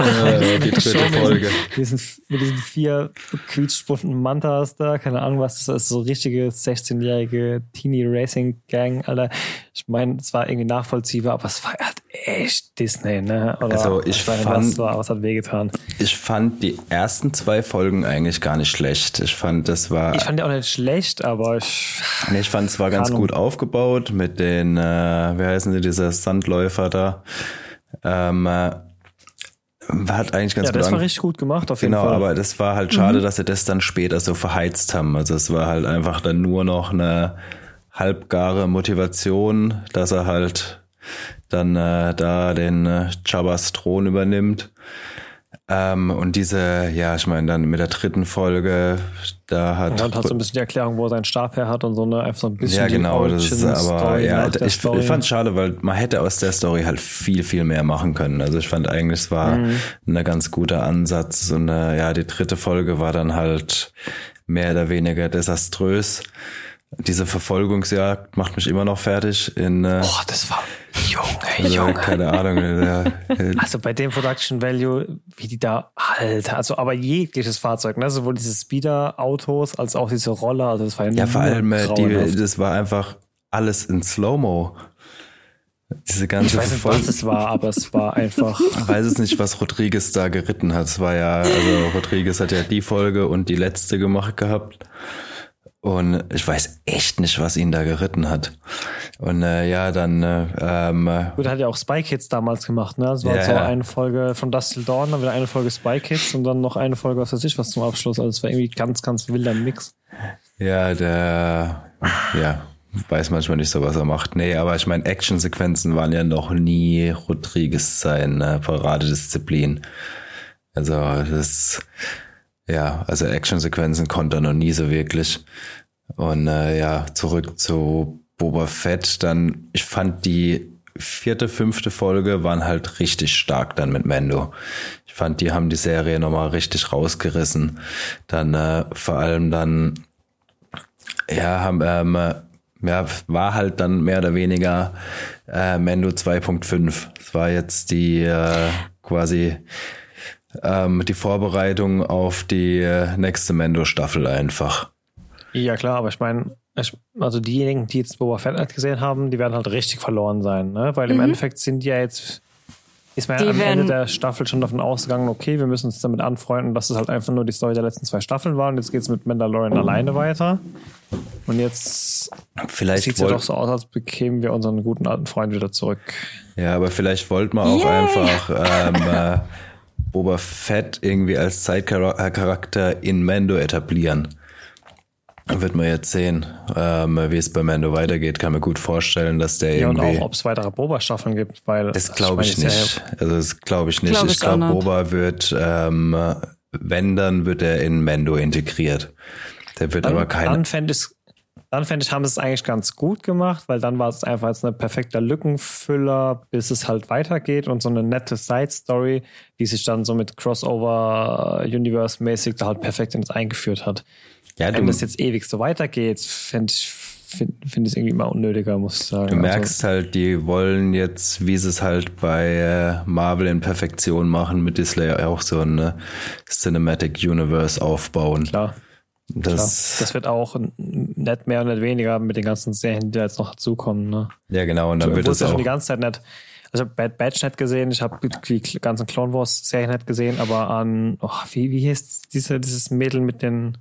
A: Äh, die dritte
B: schon mit
A: Folge.
B: Diesen, mit diesen vier quietschbunten Mantas da, keine Ahnung was das ist, so richtige 16-jährige Teenie Racing Gang, Alter. Ich meine, es war irgendwie nachvollziehbar, aber es war halt echt Disney, ne? Oder
A: Also ich fand-
B: was war, was hat wehgetan.
A: Ich fand die ersten zwei Folgen eigentlich gar nicht schlecht. Ich fand, das war.
B: Ich fand die auch nicht schlecht, aber ich,
A: Nee, ich fand es war ganz
B: Ahnung.
A: gut aufgebaut mit den, äh, wie heißen die, dieser Sandläufer da. Ähm, äh, hat eigentlich ganz
B: ja,
A: gut
B: das war richtig gut gemacht, auf jeden
A: Genau,
B: Fall.
A: aber das war halt schade, dass sie das dann später so verheizt haben. Also es war halt einfach dann nur noch eine halbgare Motivation, dass er halt dann äh, da den äh, Jabbas Thron übernimmt. Ähm, und diese, ja, ich meine, dann mit der dritten Folge, da hat
B: dann hat so ein bisschen die Erklärung, wo er seinen Stab her hat und so, ne? Einfach so ein bisschen.
A: ja, genau, das ist aber,
B: Origin-Story
A: ja, ich,
B: Story.
A: ich fand es schade, weil man hätte aus der Story halt viel, viel mehr machen können. Also ich fand eigentlich, es war
B: Mhm.
A: ein ganz guter Ansatz und äh, ja, die dritte Folge war dann halt mehr oder weniger desaströs. Diese Verfolgungsjagd macht mich immer noch fertig in, äh,
B: Boah, das war. Junge,
A: also,
B: Junge.
A: keine Ahnung, der, [LAUGHS]
B: Also bei dem Production Value, wie die da, Alter, also aber jegliches Fahrzeug, ne? Sowohl diese Speeder-Autos als auch diese Roller, also das war ja,
A: ja, vor allem, äh, die, das war einfach alles in Slow-Mo. Diese
B: Ich
A: ganze
B: weiß nicht, was es war, aber es war [LAUGHS] einfach.
A: Ich weiß es nicht, was Rodriguez da geritten hat. Es war ja, also Rodriguez hat ja die Folge und die letzte gemacht gehabt. Und ich weiß echt nicht, was ihn da geritten hat. Und äh, ja, dann äh, ähm,
B: Gut, hat ja auch Spy Kids damals gemacht, ne? Es war
A: Ja,
B: so
A: ja.
B: eine Folge von Dust Till Dawn, dann wieder eine Folge Spy Kids und dann noch eine Folge, was weiß ich, was zum Abschluss. Also es war irgendwie ganz, ganz wilder Mix.
A: ja, der ja, weiß manchmal nicht so, was er macht. Nee, aber ich meine, Actionsequenzen waren ja noch nie Rodriguez sein äh, Paradedisziplin. Also das ja, also Actionsequenzen konnte er noch nie so wirklich. Und äh, ja, zurück zu Boba Fett, dann, ich fand die vierte, fünfte Folge waren halt richtig stark dann mit Mando. Ich fand, die haben die Serie nochmal richtig rausgerissen. Dann äh, vor allem dann, ja, haben, ähm, äh, ja, war halt dann mehr oder weniger äh, Mando 2.5. Das war jetzt die äh, quasi ähm, die Vorbereitung auf die äh, nächste Mendo-Staffel einfach.
B: Ja, klar, aber ich meine, ich, also diejenigen, die jetzt Boba Fett nicht gesehen haben, die werden halt richtig verloren sein, ne? Weil im Endeffekt sind die ja jetzt, ist man ja am Ende der Staffel schon davon ausgegangen, okay, wir müssen uns damit anfreunden, dass es halt einfach nur die Story der letzten zwei Staffeln war und jetzt geht's mit Mandalorian alleine weiter. Und jetzt
A: Vielleicht
B: sieht's ja doch so aus, als bekämen wir unseren guten alten Freund wieder zurück.
A: Ja, aber vielleicht wollten wir auch
C: Yay.
A: einfach ähm, äh, [LAUGHS] Boba Fett irgendwie als Zeitcharakter in Mando etablieren. Wird man jetzt sehen, ähm, wie es bei Mando weitergeht. Kann mir gut vorstellen, dass der
B: Ja, und
A: irgendwie.
B: auch, ob es weitere Boba-Staffeln gibt, weil
A: Das glaube ich
B: ja-
A: nicht. Also das glaube ich nicht.
C: Glaub
A: ich
C: ich
A: glaube,
C: nicht.
A: Boba wird, ähm, wenn, dann wird er in Mendo integriert. Der wird
B: Dann,
A: aber keine.
B: dann fände ich, dann fände ich, haben sie es eigentlich ganz gut gemacht, weil dann war es einfach jetzt ein perfekter Lückenfüller, bis es halt weitergeht und so eine nette Side-Story, die sich dann so mit Crossover-Universe-mäßig da halt perfekt ins eingeführt hat.
A: ja, du,
B: Wenn das jetzt ewig so weitergeht, fände ich, finde find ich irgendwie immer unnötiger, muss ich sagen.
A: du merkst halt, die wollen jetzt, wie sie es halt bei äh, Marvel in Perfektion machen, mit Disney auch so ein äh, Cinematic Universe aufbauen.
B: Also, klar.
A: Das.
B: Das wird auch n- nicht mehr und nicht weniger mit den ganzen Serien, die da jetzt noch dazukommen. Ne?
A: ja, genau. Und dann wird es
B: ja
A: auch.
B: schon die ganze Zeit nicht. Also ich habe Bad Batch nicht gesehen, ich habe die ganzen Clone Wars Serien nicht gesehen, aber an, oh, wie, wie hieß diese, dieses Mädel mit den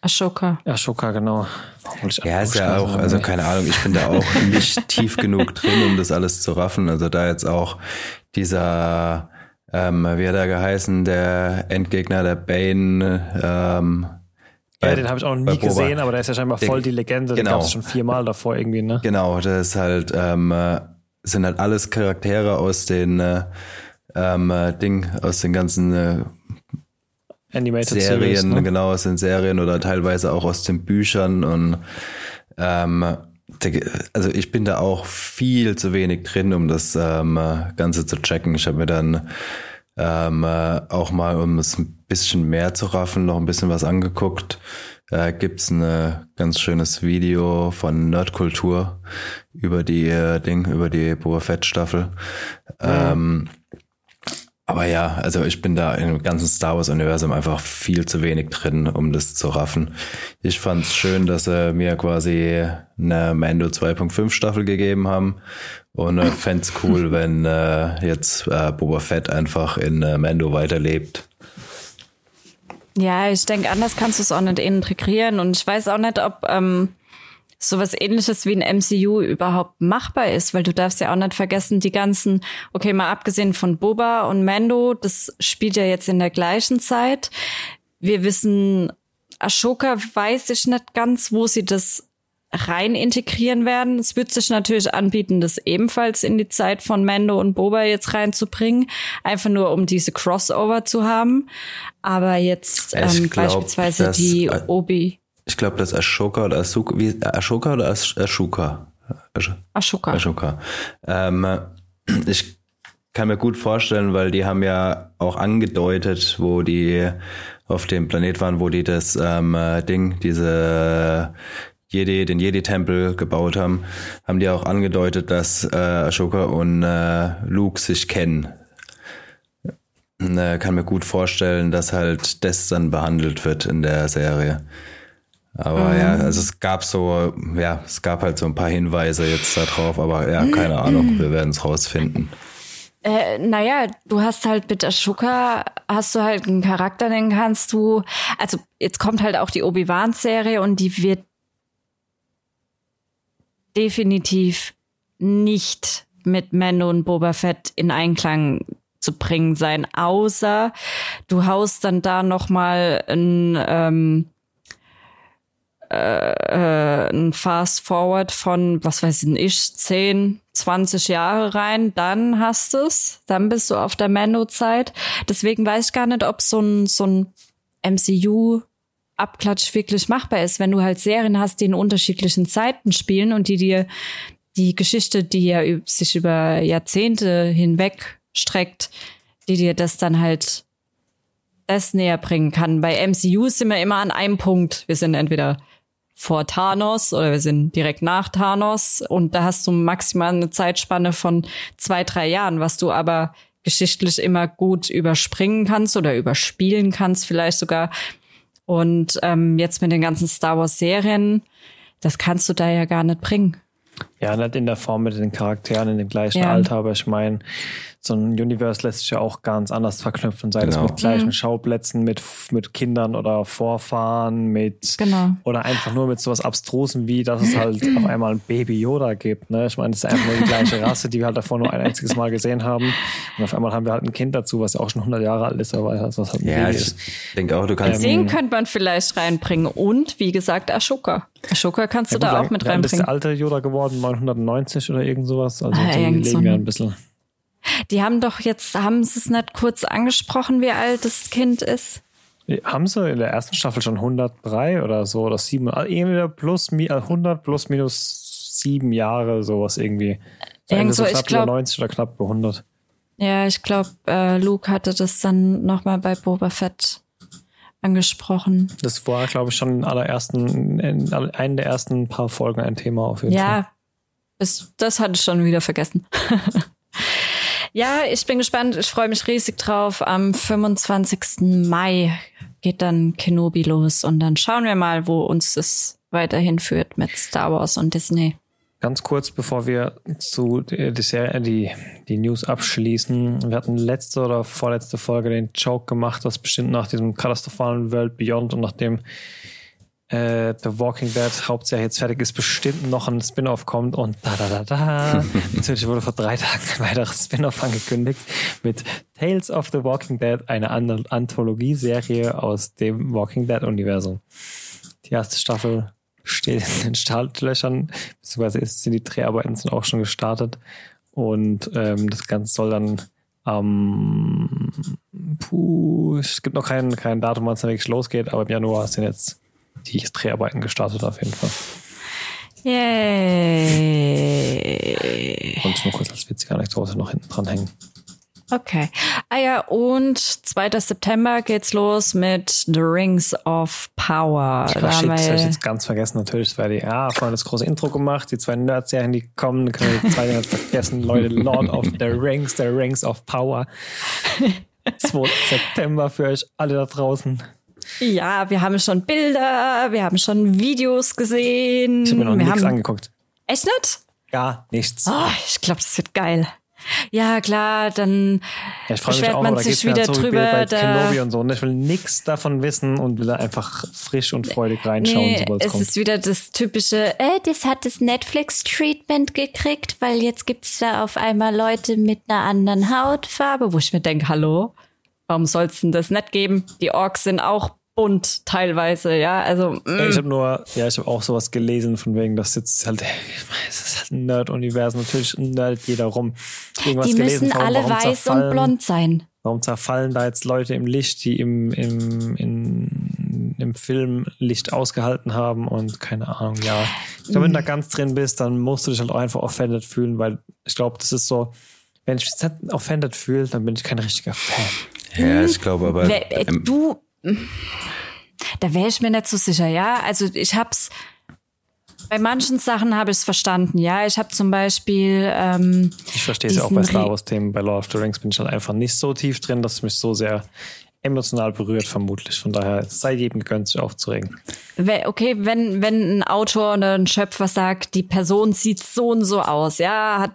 C: Ashoka.
B: Ashoka, genau.
A: Ja, ist ja auch, also keine Ahnung, ich bin da auch [LAUGHS] nicht tief genug drin, um das alles zu raffen. Also da jetzt auch dieser, ähm, wie hat er geheißen, der Endgegner der Bane, ähm,
B: Ja, den habe ich auch
A: bei
B: nie gesehen, aber der ist ja scheinbar voll die Legende. Den
A: genau.
B: gab es schon viermal davor irgendwie, ne?
A: Genau, das ist halt, ähm, äh, sind halt alles Charaktere aus den äh, ähm, äh, Ding, aus den ganzen äh,
B: Animated
A: Serien,
B: Series, ne?
A: genau, aus den Serien oder teilweise auch aus den Büchern und ähm, also ich bin da auch viel zu wenig drin, um das ähm, Ganze zu checken. Ich habe mir dann ähm, äh, auch mal, um es ein bisschen mehr zu raffen, noch ein bisschen was angeguckt. Äh, gibt's ein äh, ganz schönes Video von Nerdkultur über die äh, Ding, über die Boba Fett Staffel. Ähm, aber ja, also ich bin da im ganzen Star Wars Universum einfach viel zu wenig drin, um das zu raffen. Ich fand's schön, dass sie mir quasi eine Mando 2.5 Staffel gegeben haben und äh, fänd's cool, [LAUGHS] wenn äh, jetzt äh, Boba Fett einfach in äh, Mando weiterlebt.
C: Ja, ich denke, anders kannst du es auch nicht integrieren. Und ich weiß auch nicht, ob ähm, sowas ähnliches wie ein MCU überhaupt machbar ist, weil du darfst ja auch nicht vergessen, die ganzen, okay, mal abgesehen von Boba und Mando, das spielt ja jetzt in der gleichen Zeit. Wir wissen, Ashoka weiß ich nicht ganz, wo sie das rein integrieren werden. Es wird sich natürlich anbieten, das ebenfalls in die Zeit von Mando und Boba jetzt reinzubringen, einfach nur um diese Crossover zu haben. Aber jetzt ähm,
A: glaub,
C: beispielsweise die
A: äh,
C: Obi
A: Ich glaube, das Ashoka oder Asuka, wie, Ashoka oder Ash- Ashoka? Ash-
C: Ashoka.
A: Ashoka. Ähm, ich kann mir gut vorstellen, weil die haben ja auch angedeutet, wo die auf dem Planet waren, wo die das ähm, äh, Ding, diese Jedi, den Jedi-Tempel gebaut haben, haben die auch angedeutet, dass äh, Ashoka und äh, Luke sich kennen. Äh, kann mir gut vorstellen, dass halt das dann behandelt wird in der Serie. Aber ja, also es gab so, ja, es gab halt so ein paar Hinweise jetzt da drauf, aber ja, keine Ahnung, wir werden es rausfinden.
C: Äh, naja, du hast halt mit Ashoka, hast du halt einen Charakter, den kannst du, also jetzt kommt halt auch die Obi-Wan-Serie und die wird definitiv nicht mit Mando und Boba Fett in Einklang zu bringen sein, außer du haust dann da noch mal ein, ähm, äh, ein Fast Forward von, was weiß ich, 10, 20 Jahre rein, dann hast du es, dann bist du auf der Mando-Zeit. Deswegen weiß ich gar nicht, ob so ein, so ein MCU Abklatsch wirklich machbar ist, wenn du halt Serien hast, die in unterschiedlichen Zeiten spielen und die dir die Geschichte, die ja sich über Jahrzehnte hinweg streckt, die dir das dann halt das näher bringen kann. Bei MCU sind wir immer an einem Punkt. Wir sind entweder vor Thanos oder wir sind direkt nach Thanos und da hast du maximal eine Zeitspanne von zwei, drei Jahren, was du aber geschichtlich immer gut überspringen kannst oder überspielen kannst vielleicht sogar. Und ähm, jetzt mit den ganzen Star Wars Serien, das kannst du da ja gar nicht bringen.
B: Ja, nicht in der Form mit den Charakteren in dem gleichen
C: Ja.
B: Alter, aber ich meine, so ein Universe lässt sich ja auch ganz anders verknüpfen, sei es
A: Genau.
B: mit gleichen Schauplätzen, mit, mit Kindern oder Vorfahren, mit
C: Genau.
B: oder einfach nur mit sowas Abstrusen wie, dass es halt auf einmal ein Baby Yoda gibt. Ne? Ich meine, das ist einfach nur die gleiche Rasse, die wir halt davor nur ein einziges Mal gesehen haben. Und auf einmal haben wir halt ein Kind dazu, was ja auch schon 100 Jahre alt ist, aber was halt ein
A: Ja,
B: Baby
A: ich
B: ist.
A: denke auch, du kannst.
C: Den könnte man vielleicht reinbringen. Und wie gesagt, Ashoka. Ashoka kannst du
B: Ja,
C: da
B: gut,
C: auch mit
B: alt ist der
C: reinbringen.
B: alte Yoda geworden? 990 oder irgend sowas? Also
C: Ah,
B: die legen ja
C: ein
B: bisschen.
C: Die haben doch jetzt, haben sie es nicht kurz angesprochen, wie alt das Kind ist?
B: Haben sie in der ersten Staffel schon 103 oder so oder sieben, also irgendwie plus mi- äh, 100 plus minus sieben Jahre, sowas irgendwie. So
C: Irgend
B: Ende so
C: so, ich
B: knapp
C: glaub-
B: über 90 oder knapp über 100.
C: Ja, ich glaube, äh, Luke hatte das dann nochmal bei Boba Fett angesprochen.
B: Das war, glaube ich, schon in allerersten, in einen der ersten paar Folgen ein Thema auf jeden Fall.
C: Ja, das, das hatte ich schon wieder vergessen. [LAUGHS] ja, ich bin gespannt. Ich freue mich riesig drauf. Am 25. Mai geht dann Kenobi los und dann schauen wir mal, wo uns das weiterhin führt mit Star Wars und Disney.
B: Ganz kurz, bevor wir zu die, die, Serie, die, die News abschließen. Wir hatten letzte oder vorletzte Folge den Joke gemacht, dass bestimmt nach diesem katastrophalen World Beyond und nachdem äh, The Walking Dead Hauptserie jetzt fertig ist, bestimmt noch ein Spin-off kommt und da da da da. [LAUGHS] Natürlich wurde vor drei Tagen ein weiteres Spin-off angekündigt mit Tales of the Walking Dead, eine An Anthologieserie aus dem Walking Dead Universum. Die erste Staffel steht in den Startlöchern, beziehungsweise ist, sind die Dreharbeiten sind auch schon gestartet. Und ähm, das Ganze soll dann am ähm, puh, es gibt noch kein, kein Datum, wann es wirklich losgeht, aber im Januar sind jetzt die Dreharbeiten gestartet auf jeden Fall.
C: Yay.
B: Und nur kurz als witzige Anekdote noch hinten dran hängen.
C: Okay. Ah ja, und 2. September geht's los mit The Rings of Power.
B: Da shit, das habe ich jetzt ganz vergessen. Natürlich, war die, ja, vorhin das große Intro gemacht. Die zwei Nerds-Serien, die kommen, können wir die zwei Dinge vergessen. Leute, Lord of the Rings, The Rings of Power. [LAUGHS] 2. September für euch alle da draußen.
C: Ja, wir haben schon Bilder, wir haben schon Videos gesehen.
B: Ich habe mir noch
C: wir
B: nichts
C: haben,
B: angeguckt.
C: Echt nicht?
B: Gar nichts.
C: Oh, ich glaube, das wird geil. Ja, klar, dann
B: Ja,
C: beschwert
B: auch,
C: man sich
B: mir
C: wieder
B: halt so
C: drüber.
B: bei
C: da,
B: Kenobi und so. Und ich will nichts davon wissen und will da einfach frisch und freudig reinschauen,
C: nee,
B: sobald es
C: es
B: kommt.
C: ist wieder das typische, äh, das hat das Netflix-Treatment gekriegt, weil jetzt gibt's da auf einmal Leute mit einer anderen Hautfarbe, wo ich mir denke, hallo, warum soll's denn das nicht geben? Die Orks sind auch bunt teilweise, ja, also mm.
B: Ich habe nur, ja, ich habe auch sowas gelesen, von wegen, dass jetzt halt, [LAUGHS] es ist halt ein Nerd-Universum, natürlich nerd jeder rum. Irgendwas
C: die
B: gelesen,
C: müssen
B: warum-
C: alle
B: warum
C: weiß und
B: zerfallen-
C: blond sein.
B: Warum zerfallen da jetzt Leute im Licht, die im, im, in, im Film Licht ausgehalten haben und keine Ahnung, ja. Ich glaube, wenn du da ganz drin bist, dann musst du dich halt auch einfach offended fühlen, weil ich glaube, das ist so, wenn ich mich nicht offended fühle, dann bin ich kein richtiger Fan.
A: Ja, ich glaube aber.
C: Äh,
A: ähm,
C: du, da wäre ich mir nicht so sicher, ja. Also ich hab's, bei manchen Sachen habe ich es verstanden, ja. Ich habe zum Beispiel, ähm,
B: Ich verstehe es ja auch bei Star Wars-Themen. Bei Lord of the Rings bin ich halt einfach nicht so tief drin, dass es mich so sehr emotional berührt, vermutlich. Von daher sei jedem gegönnt, sich aufzuregen.
C: okay, wenn, wenn ein Autor oder ein Schöpfer sagt, die Person sieht so und so aus, ja, hat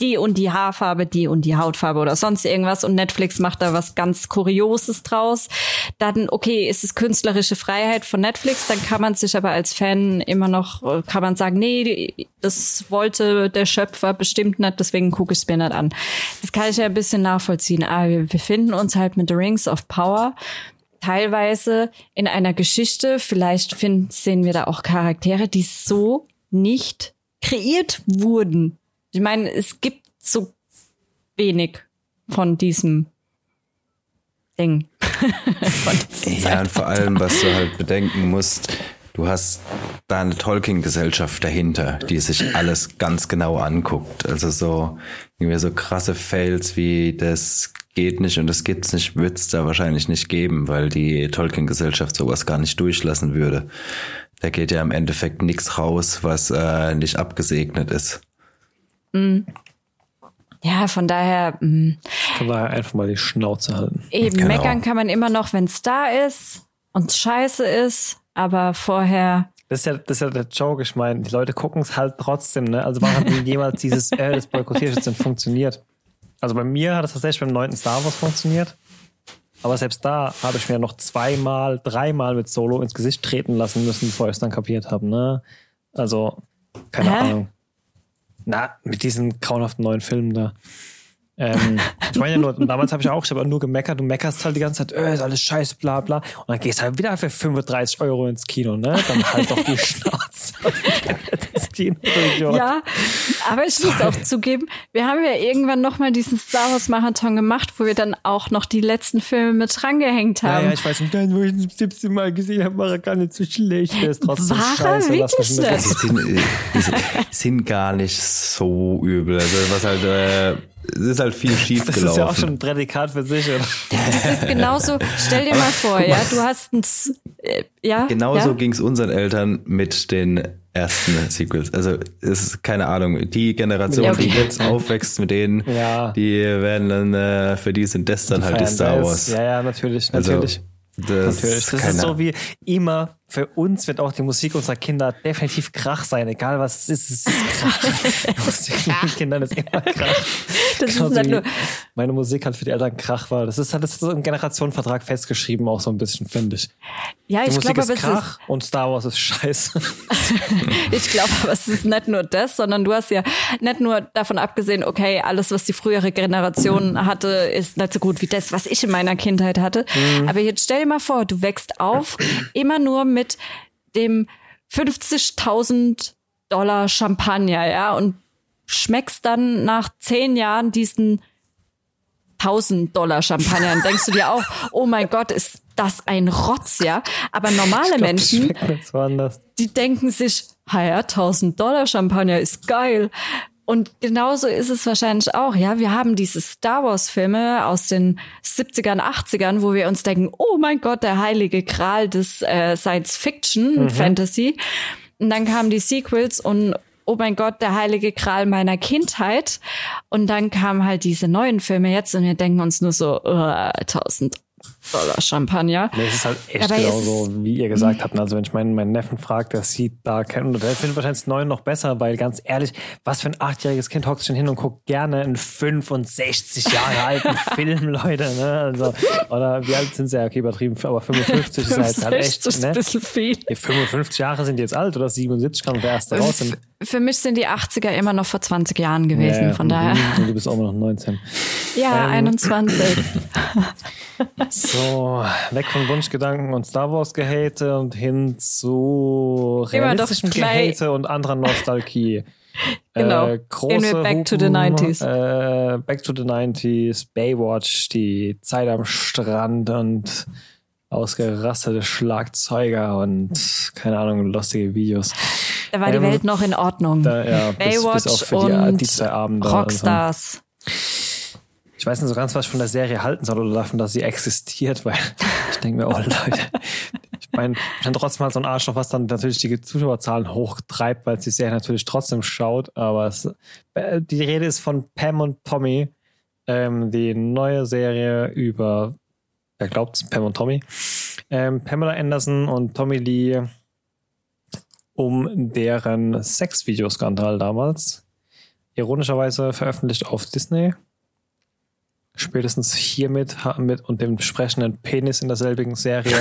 C: die und die Haarfarbe, die und die Hautfarbe oder sonst irgendwas und Netflix macht da was ganz Kurioses draus, dann, okay, ist es künstlerische Freiheit von Netflix, dann kann man sich aber als Fan immer noch, kann man sagen, nee, das wollte der Schöpfer bestimmt nicht, deswegen gucke ich es mir nicht an. Das kann ich ja ein bisschen nachvollziehen, aber wir befinden uns halt mit The Rings of Power teilweise in einer Geschichte, vielleicht finden, sehen wir da auch Charaktere, die so nicht kreiert wurden. Ich meine, es gibt so wenig von diesem Ding. [LAUGHS] Von
A: Ja, und vor allem, was du halt bedenken musst, du hast da eine Tolkien-Gesellschaft dahinter, die sich alles ganz genau anguckt. Also so, irgendwie so krasse Fails wie das geht nicht und das gibt's nicht, wird's da wahrscheinlich nicht geben, weil die Tolkien-Gesellschaft sowas gar nicht durchlassen würde. Da geht ja im Endeffekt nichts raus, was äh, nicht abgesegnet ist.
C: Ja, von daher, mh,
B: Von daher einfach mal die Schnauze halten.
C: eben
A: Genau.
C: meckern kann man immer noch, wenn es da ist und scheiße ist, aber vorher
B: Das ist ja, das ist ja der Joke. Ich meine, die Leute gucken es halt trotzdem, ne? Also warum hat denn jemals dieses, [LAUGHS] äh, das denn funktioniert? Also bei mir hat es tatsächlich beim neunten Star Wars funktioniert. Aber selbst da habe ich mir noch zweimal, dreimal mit Solo ins Gesicht treten lassen müssen, bevor ich es dann kapiert habe, ne? Also, keine
C: Hä?
B: Ahnung. Na, mit diesen grauenhaften neuen Filmen da. Ähm, ich meine ja nur, [LAUGHS] damals habe ich auch, ich habe nur gemeckert, du meckerst halt die ganze Zeit, äh, ist alles scheiße, bla bla. Und dann gehst du halt wieder für 35 Euro ins Kino, ne? Dann halt doch die [LAUGHS] Schnauze. Das Idiot.
C: Ja, aber ich muss auch zugeben, wir haben ja irgendwann noch mal diesen Star Wars Marathon gemacht, wo wir dann auch noch die letzten Filme mit drangehängt
B: Ja,
C: haben.
B: ja, ich weiß nicht, wo ich ihn 17 Mal gesehen habe, war er gar nicht so schlecht. Der ist trotzdem
C: War er
B: scheiße.
C: Wirklich nicht?
A: Die sind, die sind- gar nicht so übel. Also was halt, äh, es ist halt viel schief
B: Das
A: gelaufen.
B: ist ja auch schon ein Prädikat für sich, oder?
C: Das ist genauso, stell dir mal vor, ja, du hast ein, äh, ja,
A: Genauso
C: ja?
A: ging's unseren Eltern mit den ersten Sequels. Also es ist keine Ahnung, die Generation,
C: Ja, okay.
A: die jetzt aufwächst mit denen, [LAUGHS]
B: Ja.
A: die werden dann, äh, für die sind das dann halt die Star
B: Fanbase.
A: Wars.
B: Ja, ja, natürlich,
A: also,
B: natürlich.
A: Das,
B: Natürlich. Das ist so wie immer, für uns wird auch die Musik unserer Kinder definitiv Krach sein, egal was es ist, es ist Krach. Die Musik von den Kindern ist immer Krach.
C: Das ist
B: wie
C: nur-
B: meine Musik halt für die Eltern Krach war. Das ist halt das ist so im Generationenvertrag festgeschrieben, auch so ein bisschen, finde ich.
C: Ja, ich glaube, aber es ist,
B: Krach und Star Wars ist scheiße. [LAUGHS]
C: ich glaube, aber es ist nicht nur das, sondern du hast ja nicht nur davon abgesehen, okay, alles, was die frühere Generation hatte, ist nicht so gut wie das, was ich in meiner Kindheit hatte. Aber jetzt stell dir mal vor, du wächst auf immer nur mit dem 50.000 Dollar Champagner, ja, und schmeckst dann nach zehn Jahren diesen 1000 Dollar Champagner und denkst du dir auch, [LAUGHS] oh mein Gott, ist das ein Rotz, ja? Aber normale
B: glaub,
C: Menschen, die denken sich, ja, 1000 Dollar Champagner ist geil. Und genauso ist es wahrscheinlich auch, ja. Wir haben diese Star Wars Filme aus den 70ern, 80ern, wo wir uns denken, oh mein Gott, der heilige Gral des äh, Science Fiction Fantasy. Und dann kamen die Sequels und oh mein Gott, der heilige Gral meiner Kindheit. Und dann kamen halt diese neuen Filme jetzt und wir denken uns nur so, uh, 1000 Dollar Champagner.
B: Nee, es ist halt echt
C: Aber es
B: genauso, wie ihr gesagt habt. Also wenn ich meinen, meinen Neffen frage, der sieht da kennen und der findet wahrscheinlich das Neue noch besser, weil ganz ehrlich, was für ein achtjähriges Kind hockt schon hin und guckt gerne einen 65 Jahre alten [LAUGHS] Film, Leute. Ne? Also, oder wie alt sind sie? Ja, okay, übertrieben, aber 55 ist halt, halt
C: 60
B: echt.
C: ist ein
B: Ne?
C: bisschen viel.
B: Die 55 Jahre sind jetzt alt oder 77 kann der erste raus.
C: Für mich sind die 80er immer noch vor 20 Jahren gewesen,
B: Ja,
C: von daher.
B: und [LAUGHS] Du bist auch immer noch 19.
C: Ja,
B: Ähm,
C: 21. [LAUGHS]
B: So, weg von Wunschgedanken und Star Wars Gehate und hin zu realistischem Gehate und anderer Nostalgie. [LAUGHS]
C: Genau.
B: Äh, große
C: wir back to the
B: Hupen,
C: 90s.
B: Äh, back to the 90s, Baywatch, die Zeit am Strand und ausgerastete Schlagzeuger und keine Ahnung, lustige Videos.
C: Da war die
B: Ähm,
C: Welt noch in Ordnung.
B: Da, ja, bis,
C: Baywatch
B: bis auf für die,
C: und
B: die zwei Abende.
C: Rockstars.
B: Ich weiß nicht so ganz, was ich von der Serie halten soll oder davon, dass sie existiert, weil ich denke mir, oh [LAUGHS] Leute, ich meine, ich bin trotzdem halt so ein Arschloch, was dann natürlich die Zuschauerzahlen hochtreibt, weil die Serie natürlich trotzdem schaut, aber es, äh, die Rede ist von Pam und Tommy, ähm, die neue Serie über, wer glaubt Pam und Tommy, ähm, Pamela Anderson und Tommy Lee um deren Sexvideoskandal damals, ironischerweise veröffentlicht auf Disney spätestens hiermit mit und dem entsprechenden Penis in derselbigen Serie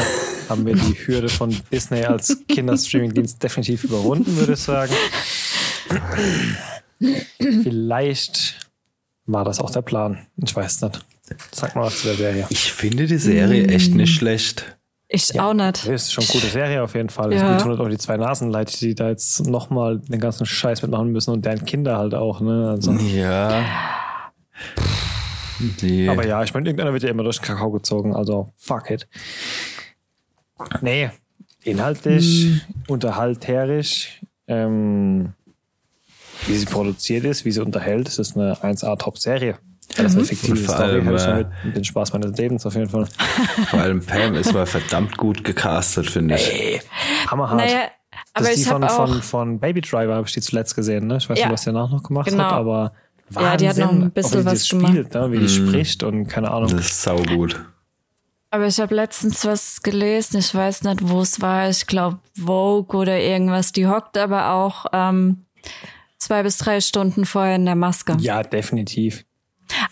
B: haben wir die Hürde von Disney als Kinderstreamingdienst definitiv überwunden, würde ich sagen. Vielleicht war das auch der Plan. Ich weiß nicht. Sag mal was zu der Serie.
A: Ich finde die Serie echt nicht schlecht.
C: Ich auch nicht.
B: Ist schon eine gute Serie auf jeden Fall.
C: Ja.
B: Es tun halt auch die zwei Nasenleute, die da jetzt nochmal den ganzen Scheiß mitmachen müssen und deren Kinder halt auch. Ne? Also,
A: Ja. Die,
B: Aber ja, ich meine, irgendeiner wird ja immer durch den Kakao gezogen, also fuck it. Nee, inhaltlich, unterhalterisch, ähm, wie sie produziert ist, wie sie unterhält, es ist eine 1A-Top-Serie. Weil das eine fiktive
A: vor
B: Story
A: allem,
B: ich
A: äh,
B: damit den Spaß meines Lebens auf jeden Fall. [LAUGHS]
A: vor allem Pam ist mal verdammt gut gecastet, finde ich.
B: Hammerhart.
C: Naja,
B: das
C: aber
B: ist die
C: ich
B: von,
C: habe auch.
B: von, von Baby Driver, habe ich die zuletzt gesehen, ne? Ich weiß
C: Ja.
B: nicht, was der danach noch gemacht
C: Genau.
B: hat, aber
C: Ja, die hat noch ein
B: Wahnsinn,
C: bisschen was gemacht.
B: spielt, ne? wie die spricht und keine Ahnung.
A: Das ist saugut.
C: Aber ich habe letztens was gelesen, ich weiß nicht, wo es war, ich glaube Vogue oder irgendwas. Die hockt aber auch ähm, zwei bis drei Stunden vorher in der Maske.
B: Ja, definitiv.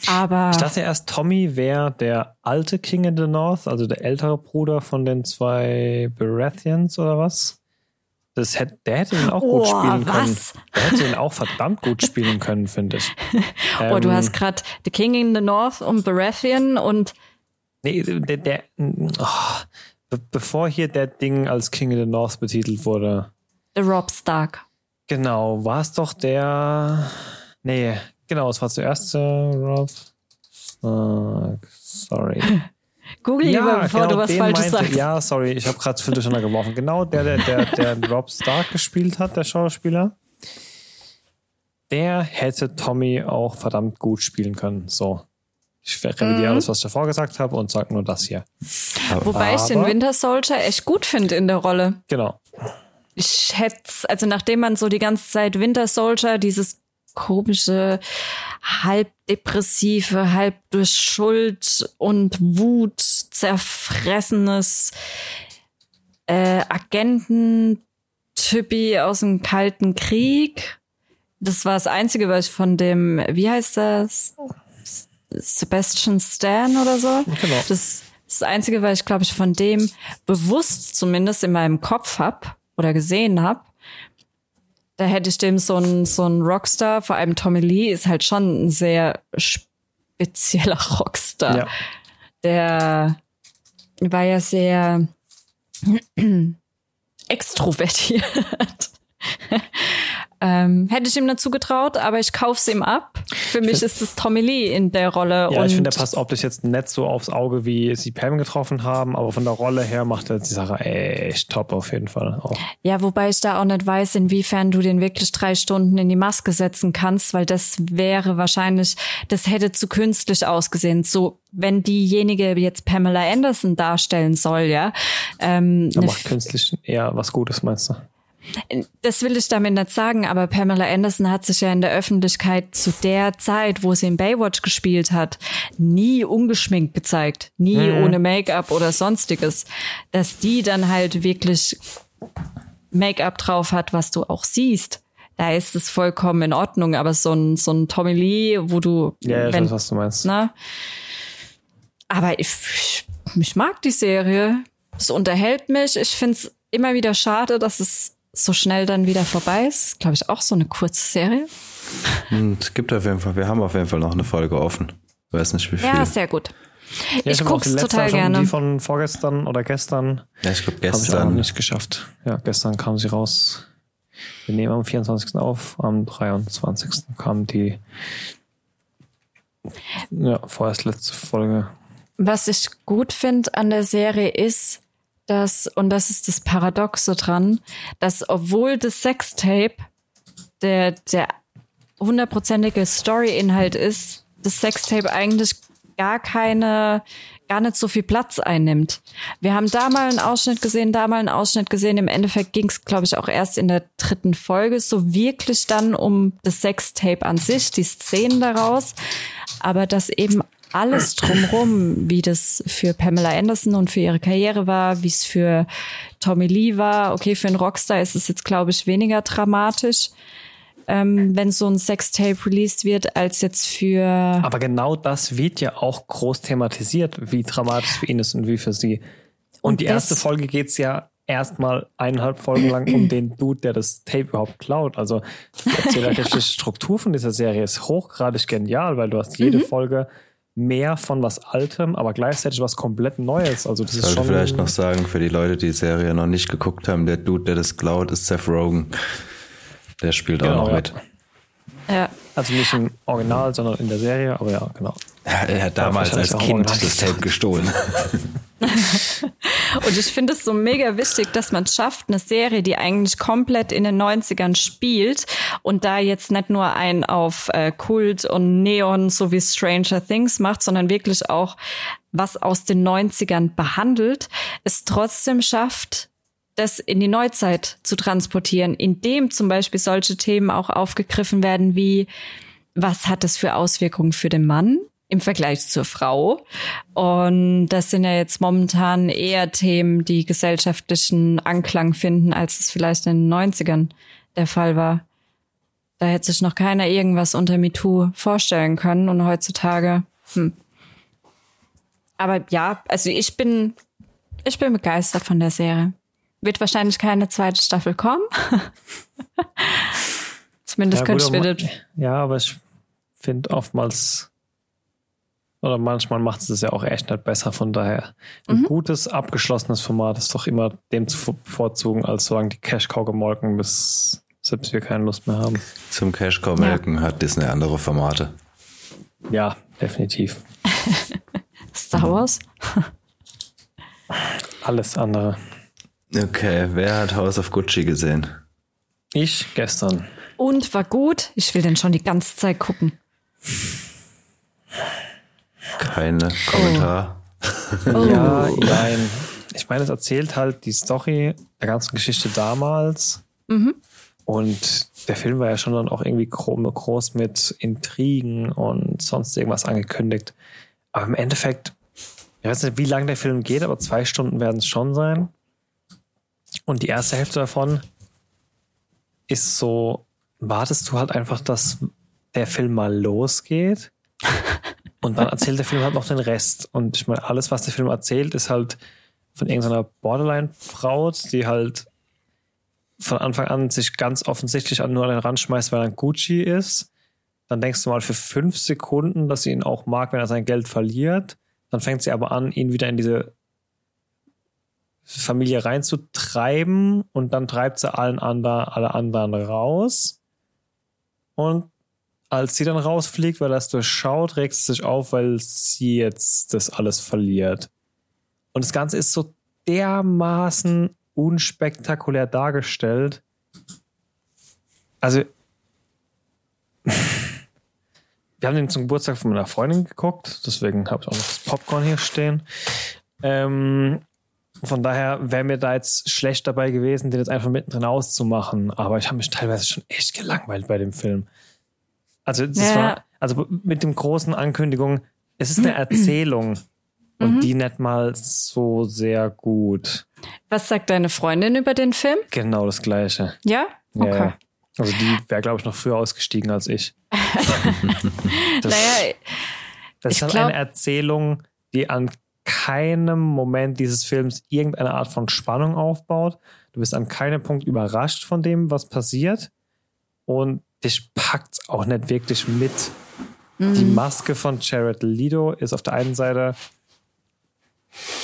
C: Aber
B: Ich dachte erst, Tommy wäre der alte King in the North, also der ältere Bruder von den zwei Baratheons oder was? Das hätte, der hätte ihn auch gut
C: Oh,
B: spielen können.
C: was?
B: Der hätte ihn auch verdammt gut spielen können, finde ich. [LAUGHS]
C: oh, du
B: Ähm,
C: hast gerade The King in the North und Baratheon und
B: Nee, der, der oh, be bevor hier der Ding als King in the North betitelt wurde,
C: The Rob Stark.
B: genau, war es doch der. Nee, genau, es war zuerst äh, Rob Stark. Sorry. [LAUGHS]
C: Google lieber, bevor du was Falsches
B: meinte-
C: sagst.
B: Ja, sorry, ich habe gerade durcheinander geworfen. Genau, der, der, der, der [LAUGHS] Rob Stark gespielt hat, der Schauspieler, der hätte Tommy auch verdammt gut spielen können. So. Ich revidiere
C: Mhm.
B: alles, was ich davor gesagt habe und sage nur das hier.
C: Wobei ich den
B: aber-
C: Winter Soldier echt gut finde in der Rolle.
B: Genau.
C: Ich hätte, also nachdem man so die ganze Zeit Winter Soldier, dieses komische, halb depressive, halb durch Schuld und Wut zerfressenes äh, Agententypi aus dem Kalten Krieg. Das war das Einzige, was ich von dem, wie heißt das? Sebastian Stan oder so?
B: Genau.
C: Das ist das Einzige, was ich, glaube ich, von dem bewusst zumindest in meinem Kopf hab oder gesehen hab. Da hätte ich dem so ein, so ein Rockstar, vor allem Tommy Lee ist halt schon ein sehr spezieller [LAUGHS] Rockstar.
B: Ja.
C: Der war ja sehr [CLEARS THROAT] extrovertiert. Ähm, hätte ich ihm nicht zugetraut, aber ich kauf's ihm ab. Für mich ist es Tommy Lee in der Rolle.
B: Ja, ich finde, der passt optisch jetzt nicht so aufs Auge, wie sie Pam getroffen haben, aber von der Rolle her macht er die Sache echt top auf jeden Fall. Auch.
C: Ja, wobei ich da auch nicht weiß, inwiefern du den wirklich drei Stunden in die Maske setzen kannst, weil das wäre wahrscheinlich, das hätte zu künstlich ausgesehen. So, wenn diejenige jetzt Pamela Anderson darstellen soll, ja. Ähm,
B: Da
C: eine
B: macht künstlich eher was Gutes, meinst du?
C: Das will ich damit nicht sagen, aber Pamela Anderson hat sich ja in der Öffentlichkeit zu der Zeit, wo sie in Baywatch gespielt hat, nie ungeschminkt gezeigt. Nie
B: Mhm.
C: ohne Make-up oder sonstiges. Dass die dann halt wirklich Make-up drauf hat, was du auch siehst. Da ist es vollkommen in Ordnung, aber so ein, so ein Tommy Lee, wo du,
B: Ja, ich
C: wenn,
B: weiß, was du meinst.
C: ne? Aber ich, ich, ich mag die Serie. Es unterhält mich. Ich finde es immer wieder schade, dass es so schnell dann wieder vorbei ist. Glaube ich auch so eine kurze Serie.
A: Und es gibt auf jeden Fall, wir haben auf jeden Fall noch eine Folge offen. Weiß nicht wie viel.
C: Ja, sehr gut.
B: Ja,
C: ich guck's
B: letzte
C: total
B: schon,
C: gerne.
B: Die von vorgestern oder gestern
A: Ja, ich glaube
B: habe ich auch noch
A: gestern.
B: nicht geschafft. Ja, gestern kam sie raus. Wir nehmen am 24. auf, am 23. kam die ja, vorerst letzte Folge.
C: Was ich gut finde an der Serie ist, dass, und das ist das Paradoxe dran, dass obwohl das Sextape der, der hundertprozentige Story-Inhalt ist, das Sextape eigentlich gar keine, gar nicht so viel Platz einnimmt. Wir haben da mal einen Ausschnitt gesehen, da mal einen Ausschnitt gesehen. Im Endeffekt ging es, glaube ich, auch erst in der dritten Folge so wirklich dann um das Sextape an sich, die Szenen daraus. Aber dass eben alles drumrum, wie das für Pamela Anderson und für ihre Karriere war, wie es für Tommy Lee war. Okay, für einen Rockstar ist es jetzt, glaube ich, weniger dramatisch, ähm, wenn so ein Sextape released wird, als jetzt für
B: Aber genau das wird ja auch groß thematisiert, wie dramatisch für ihn ist und wie für sie. Und,
C: Und
B: die erste Folge geht's ja erstmal eineinhalb Folgen lang um den Dude, der das Tape überhaupt klaut. Also die [LAUGHS] Struktur von dieser Serie ist hochgradig genial, weil du hast jede Folge mehr von was Altem, aber gleichzeitig was komplett Neues. Also das ist
A: Sollte
B: schon
A: vielleicht noch sagen, für die Leute, die die Serie noch nicht geguckt haben, der Dude, der das klaut, ist Seth Rogen. Der spielt
B: Genau,
A: auch noch
B: ja.
A: mit.
C: ja,
B: also nicht im Original, sondern in der Serie. Aber ja, genau.
A: Er hat damals als Kind das Tape gestohlen. [LAUGHS]
C: Und ich finde es so mega wichtig, dass man es schafft, eine Serie, die eigentlich komplett in den 90ern spielt und da jetzt nicht nur ein auf äh, Kult und Neon so wie Stranger Things macht, sondern wirklich auch was aus den 90ern behandelt, es trotzdem schafft, das in die Neuzeit zu transportieren, indem zum Beispiel solche Themen auch aufgegriffen werden wie, was hat das für Auswirkungen für den Mann im Vergleich zur Frau? Und das sind ja jetzt momentan eher Themen, die gesellschaftlichen Anklang finden, als es vielleicht in den 90ern der Fall war. Da hätte sich noch keiner irgendwas unter MeToo vorstellen können und heutzutage, hm. Aber ja, also ich bin, ich bin begeistert von der Serie. Wird wahrscheinlich keine zweite Staffel kommen. [LAUGHS] Zumindest
B: Ja,
C: könnte
B: gut,
C: ich mir das
B: ja, aber ich finde oftmals oder manchmal macht es es ja auch echt nicht besser. Von daher ein gutes, abgeschlossenes Format ist doch immer dem zu bevorzugen, als solange die Cash-Cow gemolken, bis selbst wir keine Lust mehr haben.
A: Zum Cash Cow melken hat Disney andere Formate.
B: Ja, definitiv. [LAUGHS]
C: Star Wars. [LAUGHS]
B: Alles andere.
A: Okay, wer hat House of Gucci gesehen?
B: Ich gestern.
C: Und war gut. Ich will den schon die ganze Zeit gucken.
A: Keine Kommentar.
B: Ja, nein. Ich meine, es erzählt halt die Story der ganzen Geschichte damals. Und der Film war ja schon dann auch irgendwie gro- groß mit Intrigen und sonst irgendwas angekündigt. Aber im Endeffekt, ich weiß nicht, wie lange der Film geht, aber zwei Stunden werden es schon sein. Und die erste Hälfte davon ist so, wartest du halt einfach, dass der Film mal losgeht. [LAUGHS] Und dann erzählt der Film halt noch den Rest. Und ich meine, alles, was der Film erzählt, ist halt von irgendeiner Borderline-Frau, die halt von Anfang an sich ganz offensichtlich nur an den Rand schmeißt, weil er ein Gucci ist. Dann denkst du mal für fünf Sekunden, dass sie ihn auch mag, wenn er sein Geld verliert. Dann fängt sie aber an, ihn wieder in diese Familie reinzutreiben und dann treibt sie allen anderen, alle anderen raus. Und als sie dann rausfliegt, weil es durchschaut, regt sie sich auf, weil sie jetzt das alles verliert. Und das Ganze ist so dermaßen unspektakulär dargestellt. Also, [LAUGHS] wir haben den zum Geburtstag von meiner Freundin geguckt, deswegen habe ich auch noch das Popcorn hier stehen. Ähm, von daher wäre mir da jetzt schlecht dabei gewesen, den jetzt einfach mittendrin auszumachen. Aber ich habe mich teilweise schon echt gelangweilt bei dem Film. Also, das
C: Ja.
B: war, also mit dem großen Ankündigung, es ist eine Erzählung und
C: Mhm.
B: die nicht mal so sehr gut.
C: Was sagt deine Freundin über den Film?
B: Genau das Gleiche.
C: Ja? Okay.
B: ja. Also die wäre, glaube ich, noch früher ausgestiegen als ich. [LAUGHS] das,
C: Naja,
B: das ist halt
C: glaub-
B: eine Erzählung, die an keinem Moment dieses Films irgendeine Art von Spannung aufbaut. Du bist an keinem Punkt überrascht von dem, was passiert. Und dich packt auch nicht wirklich mit. Die Maske von Jared Leto ist auf der einen Seite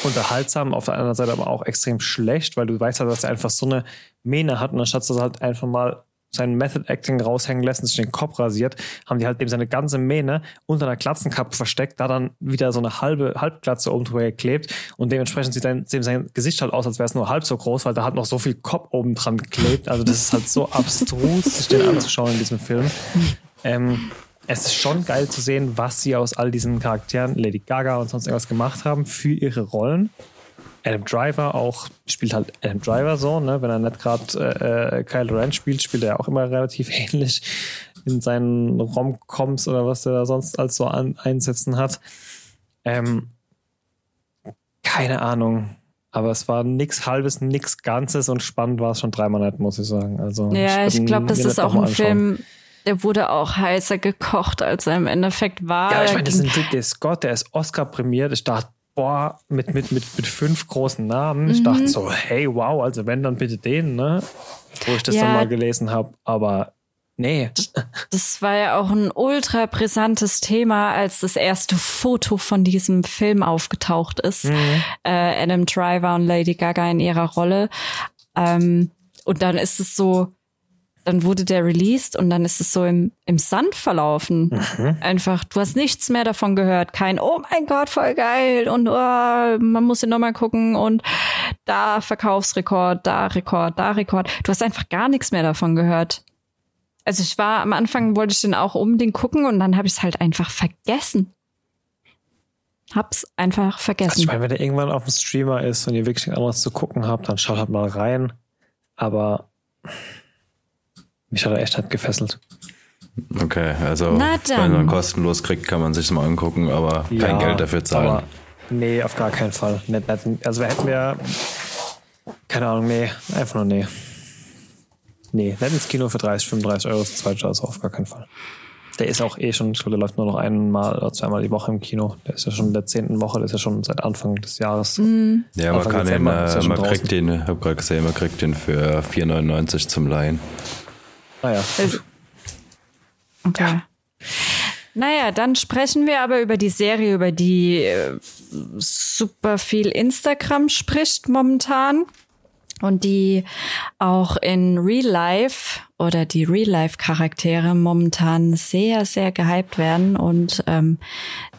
B: unterhaltsam, auf der anderen Seite aber auch extrem schlecht, weil du weißt halt, dass er einfach so eine Mähne hat und anstatt dass er halt einfach mal sein Method Acting raushängen lässt und sich den Kopf rasiert, haben die halt dem seine ganze Mähne unter einer Glatzenkappe versteckt, da dann wieder so eine halbe Halbglatze oben drüber geklebt und dementsprechend sieht dem sein Gesicht halt aus, als wäre es nur halb so groß, weil da hat noch so viel Kopf oben dran geklebt. Also das ist halt so abstrus, sich den anzuschauen in diesem Film. Ähm, es ist schon geil zu sehen, was sie aus all diesen Charakteren, Lady Gaga und sonst irgendwas gemacht haben für ihre Rollen. Adam Driver auch spielt halt Adam Driver so, ne? Wenn er nicht gerade äh, Kyle Ren spielt, spielt er auch immer relativ [LAUGHS] ähnlich in seinen Rom-Coms oder was er da sonst als so an, einsetzen hat. Ähm, keine Ahnung. Aber es war nix halbes, nix Ganzes und spannend war es schon dreimal nicht, muss ich sagen. Also
C: ja, ich
B: würd
C: glaube, das ist auch ein
B: anschauen.
C: Film, der wurde auch heißer gekocht, als er im Endeffekt war.
B: Ja, ich meine, das ist ein Ridley Scott, der ist Oscar prämiert. Ich dachte, boah, mit, mit, mit, mit fünf großen Namen. Ich
C: Mhm.
B: dachte so, hey, wow, also wenn, dann bitte den, ne? Wo ich das
C: Ja.
B: dann mal gelesen habe. Aber nee. [LAUGHS]
C: Das war ja auch ein ultra brisantes Thema, als das erste Foto von diesem Film aufgetaucht ist.
B: Mhm.
C: Äh, Adam Driver und Lady Gaga in ihrer Rolle. Ähm, und dann ist es so, dann wurde der released und dann ist es so im, im Sand verlaufen.
B: Mhm.
C: Einfach, du hast nichts mehr davon gehört. Kein, oh mein Gott, voll geil und oh, man muss ihn nochmal gucken und da Verkaufsrekord, da Rekord, da Rekord. Du hast einfach gar nichts mehr davon gehört. Also ich war am Anfang wollte ich den auch unbedingt gucken und dann habe ich es halt einfach vergessen. Hab's einfach
B: Also ich
C: vergessen.
B: meine, wenn der irgendwann auf dem Streamer ist und ihr wirklich anderes zu gucken habt, dann schaut halt mal rein. Aber mich hat er echt halt gefesselt.
A: Okay, also wenn man kostenlos kriegt, kann man sich mal angucken, aber kein
B: Ja,
A: Geld dafür zahlen.
B: aber Nee, auf gar keinen Fall. Nicht, nicht, also wir hätten wir, keine Ahnung, nee, einfach nur nee. Nee, nicht ins Kino für 30, 35 Euro zu zweit, also auf gar keinen Fall. Der ist auch eh schon, ich glaube, der läuft nur noch einmal oder zweimal die Woche im Kino. Der ist ja schon in der zehnten Woche, der ist ja schon seit Anfang des Jahres.
C: Mhm.
A: ja, man
B: Anfang
A: kann den,
B: Dezember ist ja
A: äh, man
B: draußen.
A: kriegt den, ich hab gerade gesehen, man kriegt den für 4,99 zum Leihen.
B: Naja,
C: Also- Okay. Naja, dann sprechen wir aber über die Serie, über die äh, super viel Instagram spricht momentan und die auch in Real Life oder die Real Life Charaktere momentan sehr, sehr gehypt werden und ähm,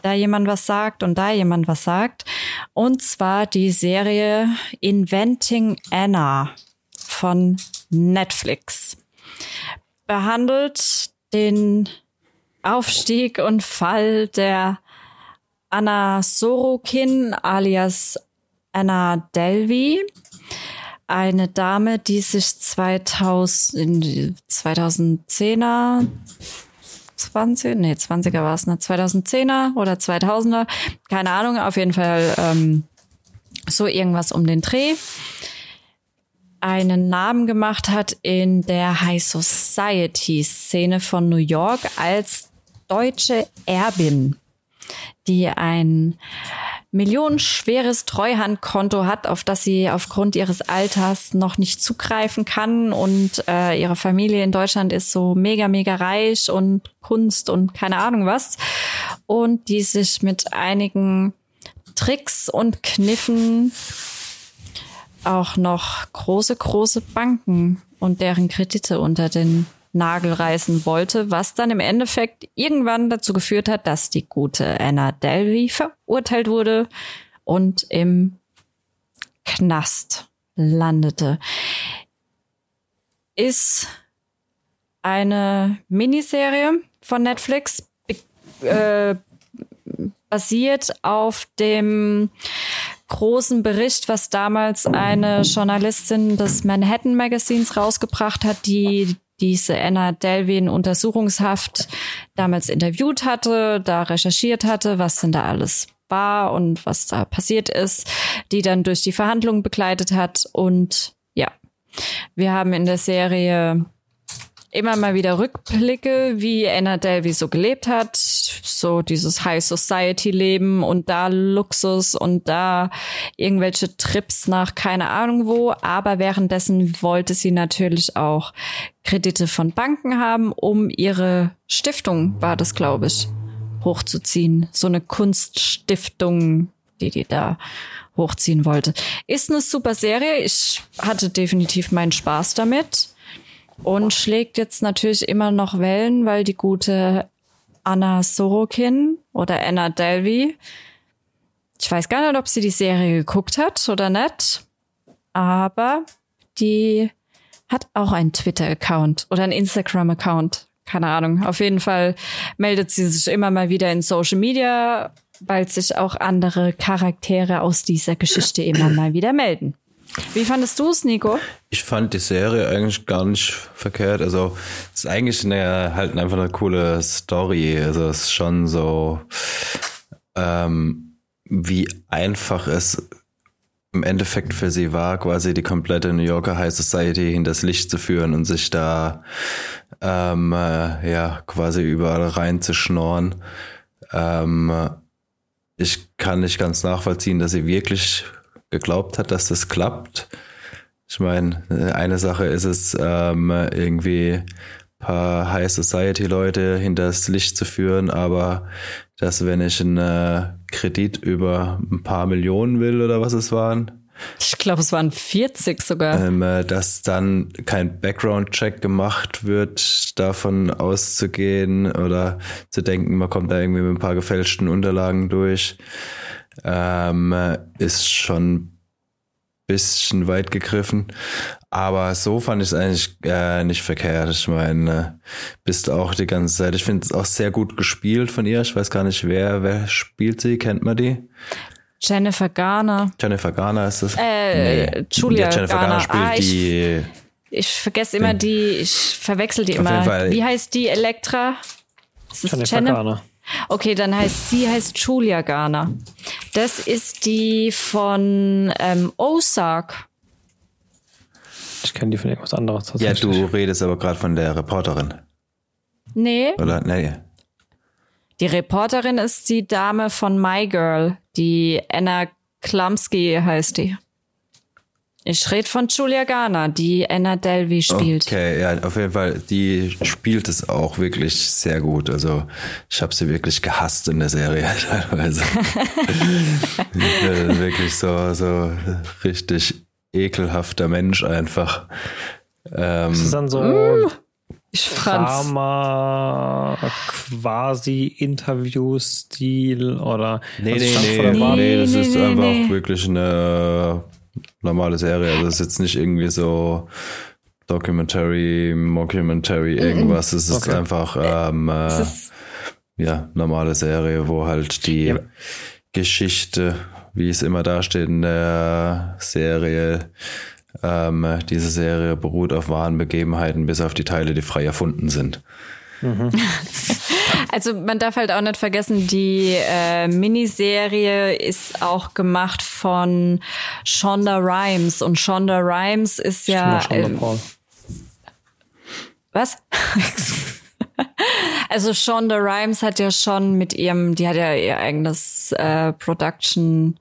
C: da jemand was sagt und da jemand was sagt. Und zwar die Serie Inventing Anna von Netflix behandelt den Aufstieg und Fall der Anna Sorokin alias Anna Delvey. Eine Dame, die sich 2000, in die 2010er, 20, nee, 20er war es, ne, 2010er oder 2000er, keine Ahnung, auf jeden Fall ähm, so irgendwas um den Dreh einen Namen gemacht hat in der High Society Szene von New York als deutsche Erbin, die ein millionenschweres Treuhandkonto hat, auf das sie aufgrund ihres Alters noch nicht zugreifen kann. Und äh, ihre Familie in Deutschland ist so mega, mega reich und Kunst und keine Ahnung was. Und die sich mit einigen Tricks und Kniffen auch noch große, große Banken und deren Kredite unter den Nagel reißen wollte, was dann im Endeffekt irgendwann dazu geführt hat, dass die gute Anna Delvey verurteilt wurde und im Knast landete. Ist eine Miniserie von Netflix, äh, basiert auf dem großen Bericht, was damals eine Journalistin des Manhattan Magazins rausgebracht hat, die diese Anna Delvey in Untersuchungshaft damals interviewt hatte, da recherchiert hatte, was denn da alles war und was da passiert ist, die dann durch die Verhandlungen begleitet hat. Und ja, wir haben in der Serie immer mal wieder Rückblicke, wie Anna Delvey so gelebt hat, so dieses High Society Leben und da Luxus und da irgendwelche Trips nach keine Ahnung wo, aber währenddessen wollte sie natürlich auch Kredite von Banken haben, um ihre Stiftung, war das glaube ich, hochzuziehen, so eine Kunststiftung, die die da hochziehen wollte. Ist eine super Serie, ich hatte definitiv meinen Spaß damit und schlägt jetzt natürlich immer noch Wellen, weil die gute Anna Sorokin oder Anna Delvey, ich weiß gar nicht, ob sie die Serie geguckt hat oder nicht, aber die hat auch einen Twitter-Account oder einen Instagram-Account. Keine Ahnung. Auf jeden Fall meldet sie sich immer mal wieder in Social Media, weil sich auch andere Charaktere aus dieser Geschichte immer mal wieder melden. Wie fandest du es, Nico?
A: Ich fand die Serie eigentlich gar nicht verkehrt. Also es ist eigentlich eine, halt einfach eine coole Story. Also es ist schon so, ähm, wie einfach es im Endeffekt für sie war, quasi die komplette New Yorker High Society hinters Licht zu führen und sich da ähm, äh, ja quasi überall reinzuschnorren. Ähm, ich kann nicht ganz nachvollziehen, dass sie wirklich geglaubt hat, dass das klappt. Ich meine, eine Sache ist es, ähm, irgendwie paar High Society Leute hinters Licht zu führen, aber dass wenn ich einen äh, Kredit über ein paar Millionen will oder was es waren,
C: ich glaube, es waren 40 sogar.
A: Ähm, äh, dass dann kein Background-Check gemacht wird, davon auszugehen oder zu denken, man kommt da irgendwie mit ein paar gefälschten Unterlagen durch ähm, ist schon ein bisschen weit gegriffen. Aber so fand ich es eigentlich äh, nicht verkehrt. Ich meine, bist auch die ganze Zeit. Ich finde es auch sehr gut gespielt von ihr. Ich weiß gar nicht, wer, wer spielt sie? Kennt man die?
C: Jennifer Garner.
A: Jennifer Garner ist das?
C: Äh, nee. Julia
A: ja, Jennifer Garner, Garner spielt
C: ah, ich,
A: die.
C: Ich vergesse immer die, ich verwechsel die immer. Wie heißt die Elektra?
B: Jennifer Jennifer Garner.
C: Okay, dann heißt sie heißt Julia Garner. Das ist die von ähm, Ozark.
B: Ich kenne die von irgendwas anderes.
A: Ja, du redest aber gerade von der Reporterin.
C: Nee.
A: Oder nee.
C: Die Reporterin ist die Dame von My Girl, die Anna Klumsky heißt die. Ich rede von Julia Garner, die Anna Delvey spielt.
A: Okay, ja, auf jeden Fall, die spielt es auch wirklich sehr gut. Also ich habe sie wirklich gehasst in der Serie [LAUGHS] teilweise. wirklich so, so richtig ekelhafter Mensch einfach.
B: Ähm, das ist dann so mm, ich Drama quasi Interview-Stil oder
A: nee, nee, nee, nee, nee, das ist nee, einfach nee. wirklich eine normale Serie. Also es ist jetzt nicht irgendwie so Documentary, Mockumentary, irgendwas. Es ist okay. einfach ähm, äh, ist ja normale Serie, wo halt die ja. Geschichte, wie es immer da steht in der Serie, ähm, diese Serie beruht auf wahren Begebenheiten, bis auf die Teile, die frei erfunden sind.
C: Mhm. [LAUGHS] Also man darf halt auch nicht vergessen, die äh, Miniserie ist auch gemacht von Shonda Rhimes und Shonda Rhimes ist ja äh, was? [LAUGHS] also Shonda Rhimes hat ja schon mit ihrem, die hat ja ihr eigenes äh, Production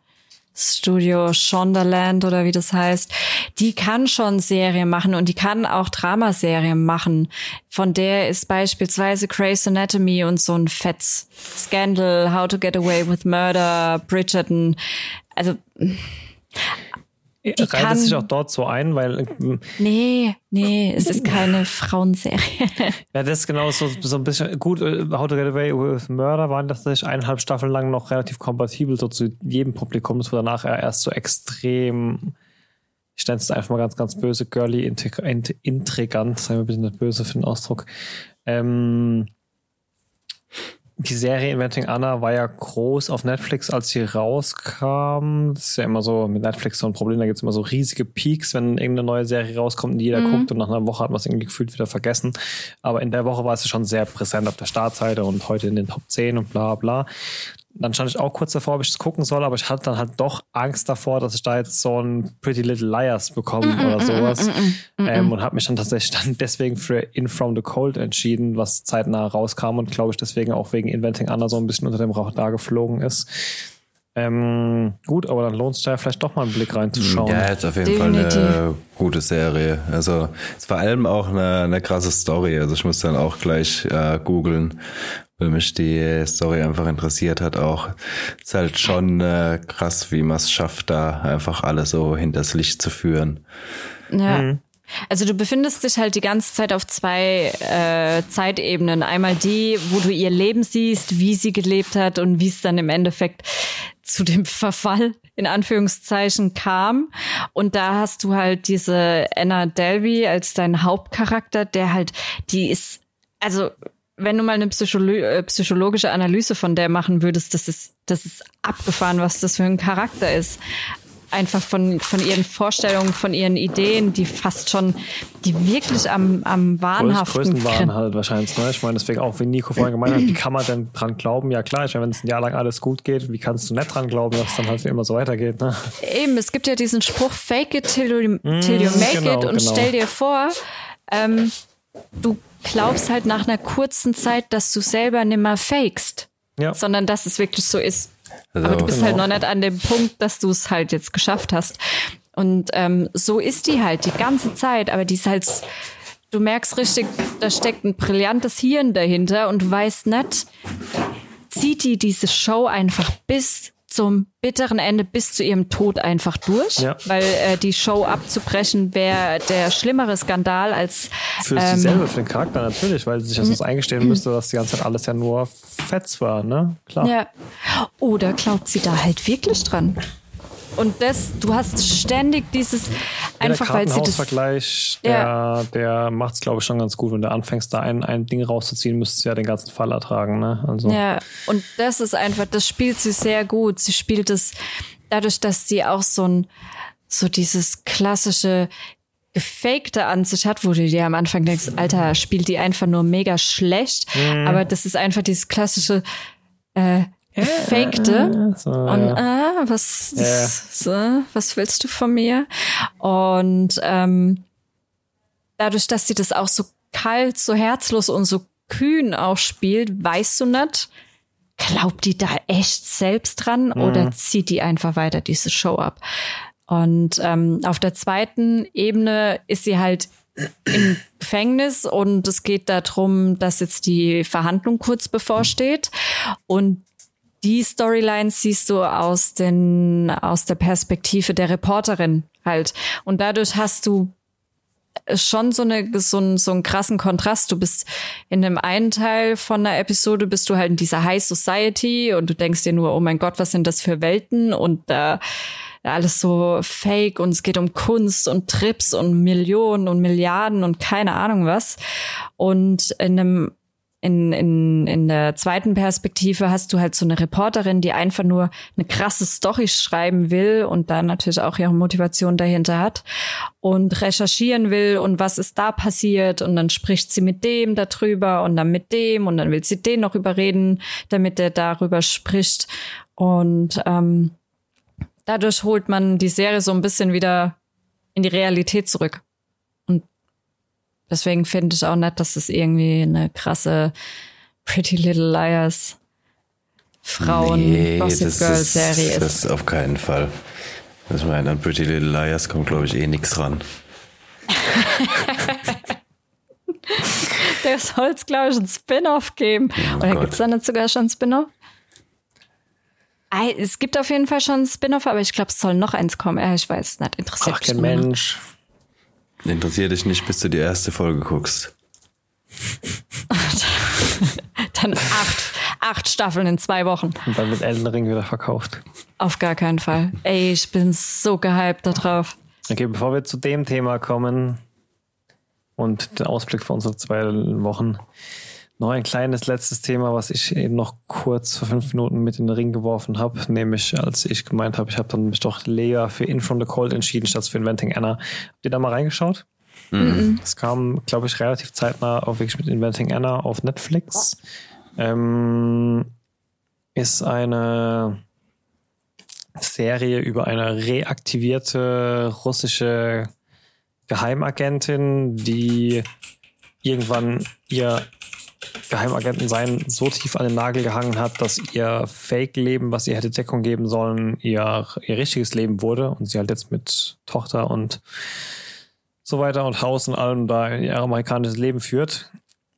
C: Studio Shondaland oder wie das heißt, die kann schon Serien machen und die kann auch Dramaserien machen. Von der ist beispielsweise Grey's Anatomy und so ein Fetz Scandal, How to Get Away with Murder, Bridgerton. Also
B: die reiht
C: kann-
B: es sich auch dort so ein, weil ähm,
C: Nee, nee, [LAUGHS] es ist keine Frauenserie. [LAUGHS]
B: ja, das ist genau so, so ein bisschen gut. äh, How to Get Away with Murder waren tatsächlich eineinhalb Staffeln lang noch relativ kompatibel so zu jedem Publikum. Es wurde danach erst so extrem, ich nenne es einfach mal ganz, ganz böse, girly, integ- int- intrigant, sei mir bitte nicht böse für den Ausdruck. Ähm, die Serie Inventing Anna war ja groß auf Netflix, als sie rauskam. Das ist ja immer so mit Netflix so ein Problem. Da gibt es immer so riesige Peaks, wenn irgendeine neue Serie rauskommt und jeder guckt und nach einer Woche hat man es irgendwie gefühlt wieder vergessen. Aber in der Woche war es schon sehr präsent auf der Startseite und heute in den Top 10 und bla bla. Dann stand ich auch kurz davor, ob ich es gucken soll, aber ich hatte dann halt doch Angst davor, dass ich da jetzt so ein Pretty Little Liars bekomme oder sowas. Ähm, und habe mich dann tatsächlich dann [LAUGHS] deswegen für In From the Cold entschieden, was zeitnah rauskam und glaube ich deswegen auch wegen Inventing Anna so ein bisschen unter dem Radar geflogen ist. Ähm, gut, aber dann lohnt es da vielleicht doch mal einen Blick reinzuschauen.
A: Ja, jetzt auf jeden Fall
C: Definitiv.
A: eine gute Serie. Also es ist vor allem auch eine, eine krasse Story. Also ich muss dann auch gleich äh, googeln, weil mich die Story einfach interessiert hat. Auch ist halt schon äh, krass, wie man es schafft, da einfach alle so hinters Licht zu führen.
C: Ja. Also du befindest dich halt die ganze Zeit auf zwei äh, Zeitebenen. Einmal die, wo du ihr Leben siehst, wie sie gelebt hat und wie es dann im Endeffekt zu dem [LAUGHS] Verfall in Anführungszeichen kam. Und da hast du halt diese Anna Delvey als dein Hauptcharakter, der halt, die ist, also wenn du mal eine Psycholo äh, psychologische Analyse von der machen würdest, das ist, das ist abgefahren, was das für ein Charakter ist. Einfach von, von ihren Vorstellungen, von ihren Ideen, die fast schon, die wirklich am, am wahnhaften
B: Größenwahn
C: Gren-
B: halt wahrscheinlich. Ne? Ich meine, deswegen auch, wie Nico vorhin gemeint hat, wie kann man denn dran glauben? Ja klar, ich meine, wenn es ein Jahr lang alles gut geht, wie kannst du nicht dran glauben, dass es dann halt für immer so weitergeht? Ne?
C: Eben, es gibt ja diesen Spruch, fake it till you, till you make
B: genau,
C: it und
B: genau.
C: stell dir vor, ähm, du glaubst halt nach einer kurzen Zeit, dass du selber nimmer fakest,
B: Ja.
C: sondern dass es wirklich so ist.
A: Also,
C: Aber du bist
B: Genau.
C: halt noch nicht an dem Punkt, dass du es halt jetzt geschafft hast. Und ähm, so ist die halt die ganze Zeit, aber die ist halt, du merkst richtig, da steckt ein brillantes Hirn dahinter und du weißt nicht, zieht die diese Show einfach bis zum bitteren Ende, bis zu ihrem Tod einfach durch,
B: Ja.
C: weil äh, die Show abzubrechen wäre der schlimmere Skandal als
B: Für
C: ähm,
B: sich selber, für den Charakter natürlich, weil sie sich das eingestehen müsste, dass die ganze Zeit alles ja nur Fetz war, ne? Klar.
C: Ja. Oder glaubt sie da halt wirklich dran? Und das, du hast ständig dieses, einfach
B: der
C: weil sie das.
B: Kartenhausvergleich, der,
C: Ja.
B: der macht es, glaube ich, schon ganz gut. Wenn du anfängst, da ein, ein Ding rauszuziehen, müsstest du ja den ganzen Fall ertragen. Ne? Also,
C: Ja, und das ist einfach, das spielt sie sehr gut. Sie spielt es dadurch, dass sie auch so ein, so dieses klassische Gefakte an sich hat, wo du dir am Anfang denkst, Alter, spielt die einfach nur mega schlecht.
B: Mhm.
C: Aber das ist einfach dieses klassische äh, Gefakte.
B: so,
C: Und
B: ja.
C: ah, was, so, was willst du von mir? Und ähm, dadurch, dass sie das auch so kalt, so herzlos und so kühn auch spielt, weißt du nicht, glaubt die da echt selbst dran oder zieht die einfach weiter diese Show ab? Und ähm, auf der zweiten Ebene ist sie halt im Gefängnis und es geht darum, dass jetzt die Verhandlung kurz bevorsteht und die Storyline siehst du aus den aus der Perspektive der Reporterin halt und dadurch hast du schon so eine so, einen, so einen krassen Kontrast. Du bist in dem einen Teil von einer Episode bist du halt in dieser High Society und du denkst dir nur, oh mein Gott, was sind das für Welten und da alles so fake und es geht um Kunst und Trips und Millionen und Milliarden und keine Ahnung was. Und in einem in, in, in der zweiten Perspektive hast du halt so eine Reporterin, die einfach nur eine krasse Story schreiben will und da natürlich auch ihre Motivation dahinter hat und recherchieren will und was ist da passiert und dann spricht sie mit dem darüber und dann mit dem und dann will sie den noch überreden, damit er darüber spricht und ähm, dadurch holt man die Serie so ein bisschen wieder in die Realität zurück. Deswegen finde ich auch nicht, dass es irgendwie eine krasse Pretty Little Liars Frauen
A: nee,
C: Gossip
A: das
C: Girl
A: ist,
C: Serie ist.
A: Das auf keinen Fall. Ich meine, an Pretty Little Liars kommt, glaube ich, eh nichts ran. [LAUGHS]
C: Der soll es, glaube ich, ein Spin-off geben. Oder
A: Gott.
C: gibt's da nicht sogar schon ein Spin-off? Es gibt auf jeden Fall schon ein Spin-off, aber ich glaube, es soll noch eins kommen. Ja, ich weiß es nicht. Interessiert
B: Ach,
C: mich
B: kein
C: nur noch.
A: Interessiert dich nicht, bis du die erste Folge guckst. [LAUGHS]
C: Dann acht, acht Staffeln in zwei Wochen.
B: Und dann wird Elden Ring wieder verkauft.
C: Auf gar keinen Fall. Ey, ich bin so gehypt da drauf.
B: Okay, bevor wir zu dem Thema kommen und den Ausblick für unsere zwei Wochen, noch ein kleines letztes Thema, was ich eben noch kurz vor fünf Minuten mit in den Ring geworfen habe, nämlich als ich gemeint habe, ich habe dann mich doch Lea für In From the Cold entschieden, statt für Inventing Anna. Habt ihr da mal reingeschaut? Es kam, glaube ich, relativ zeitnah auch wirklich mit Inventing Anna auf Netflix. Ähm, ist eine Serie über eine reaktivierte russische Geheimagentin, die irgendwann ihr Geheimagentensein so tief an den Nagel gehangen hat, dass ihr Fake-Leben, was ihr hätte Deckung geben sollen, ihr, ihr richtiges Leben wurde und sie halt jetzt mit Tochter und so weiter und Haus und allem da ihr amerikanisches Leben führt.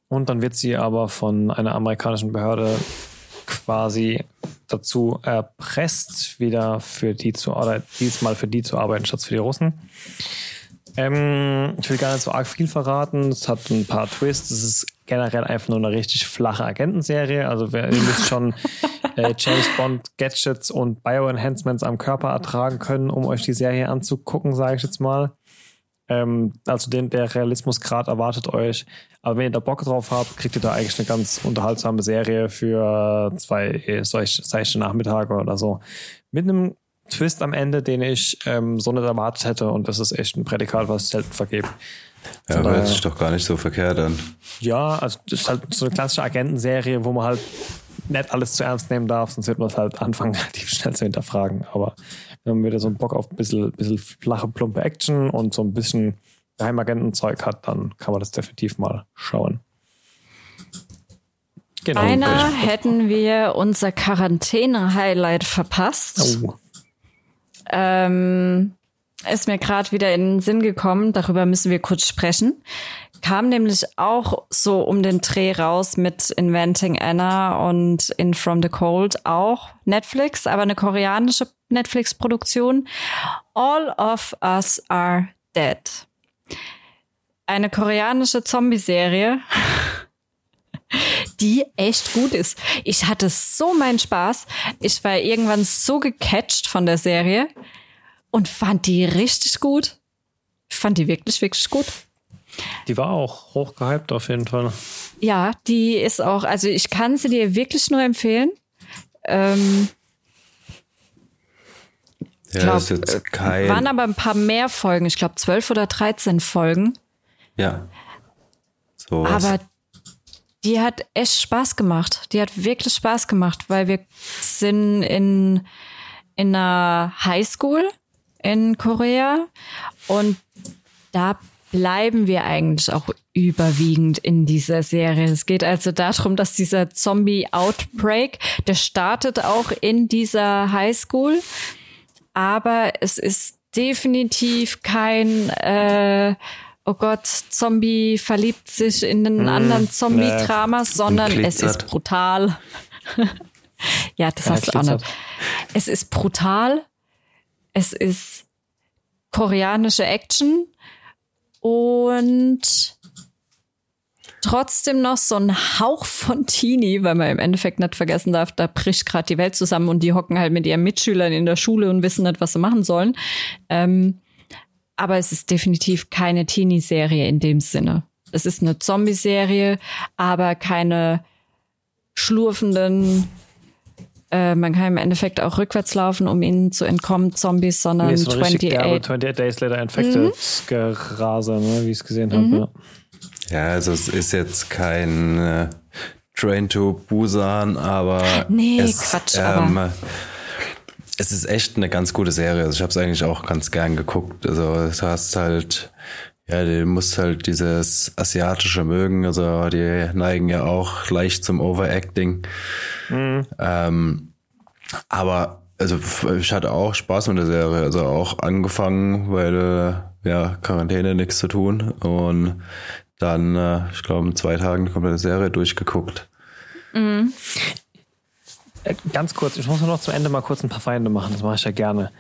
B: Und dann wird sie aber von einer amerikanischen Behörde quasi dazu erpresst, wieder für die zu arbeiten, diesmal für die zu arbeiten, statt für die Russen. Ähm, ich will gar nicht so arg viel verraten. Es hat ein paar Twists. Es ist generell einfach nur eine richtig flache Agentenserie. Also wer ihr müsst schon [LAUGHS] äh, James Bond Gadgets und Bioenhancements am Körper ertragen können, um euch die Serie anzugucken, sage ich jetzt mal. Ähm, also den, der Realismusgrad erwartet euch. Aber wenn ihr da Bock drauf habt, kriegt ihr da eigentlich eine ganz unterhaltsame Serie für zwei äh, solche, solche Nachmittage oder so. Mit einem Twist am Ende, den ich ähm, so nicht erwartet hätte. Und das ist echt ein Prädikat, was ich selten vergebe.
A: Ja, aber hört sich doch gar nicht so verkehrt an.
B: Ja, also das ist halt so eine klassische Agentenserie, wo man halt nicht alles zu ernst nehmen darf, sonst wird man es halt anfangen, [LAUGHS] relativ schnell zu hinterfragen. Aber wenn man wieder so einen Bock auf ein bisschen, bisschen flache, plumpe Action und so ein bisschen Geheimagentenzeug hat, dann kann man das definitiv mal schauen. Genau.
C: Beinahe hätten wir unser Quarantäne-Highlight verpasst.
B: Oh.
C: ähm, ist mir gerade wieder in den Sinn gekommen, darüber müssen wir kurz sprechen. Kam nämlich auch so um den Dreh raus mit Inventing Anna und In From the Cold, auch Netflix, aber eine koreanische Netflix-Produktion. All of Us Are Dead. Eine koreanische Zombie-Serie, [LAUGHS] die echt gut ist. Ich hatte so meinen Spaß. Ich war irgendwann so gecatcht von der Serie und fand die richtig gut. Ich fand die wirklich, wirklich gut.
B: Die war auch hoch gehypt auf jeden Fall.
C: Ja, die ist auch, also ich kann sie dir wirklich nur empfehlen. Ähm,
A: Ja,
C: glaub,
A: ist jetzt
C: äh,
A: kein.
C: waren aber ein paar mehr Folgen, ich glaube zwölf oder dreizehn Folgen.
A: ja. So.
C: Aber die hat echt Spaß gemacht. Die hat wirklich Spaß gemacht, weil wir sind in, in einer Highschool in Korea und da bleiben wir eigentlich auch überwiegend in dieser Serie. Es geht also darum, dass dieser Zombie-Outbreak, der startet auch in dieser Highschool, aber es ist definitiv kein äh, Oh Gott, Zombie verliebt sich in einen anderen Zombie-Drama, sondern es ist brutal. [LAUGHS] ja, das
B: Ja,
C: hast du auch nicht. Es ist brutal. Es ist koreanische Action und trotzdem noch so ein Hauch von Teenie, weil man im Endeffekt nicht vergessen darf, da bricht gerade die Welt zusammen und die hocken halt mit ihren Mitschülern in der Schule und wissen nicht, was sie machen sollen. Ähm, aber es ist definitiv keine Teenie-Serie in dem Sinne. Es ist eine Zombie-Serie, aber keine schlurfenden, äh, man kann im Endeffekt auch rückwärts laufen, um ihnen zu entkommen, Zombies, sondern
B: Nee, so ein richtig
C: 28.
B: derbe 28 Days Later Infected Gerase, ne, wie ich es gesehen habe. Ja.
A: ja, also es ist jetzt kein äh, Train to Busan, aber.
C: Nee,
A: es,
C: Quatsch,
A: ähm,
C: aber-
A: Es ist echt eine ganz gute Serie. Also ich habe es eigentlich auch ganz gern geguckt. Also du hast halt, ja, du musst halt dieses Asiatische mögen. Also die neigen ja auch leicht zum Overacting. Ähm, aber also ich hatte auch Spaß mit der Serie. Also auch angefangen, weil äh, ja Quarantäne nichts zu tun und dann, äh, ich glaube, in zwei Tagen die komplette Serie durchgeguckt.
B: Äh, ganz kurz, ich muss nur noch zum Ende mal kurz ein paar Feinde machen, das mache ich ja gerne.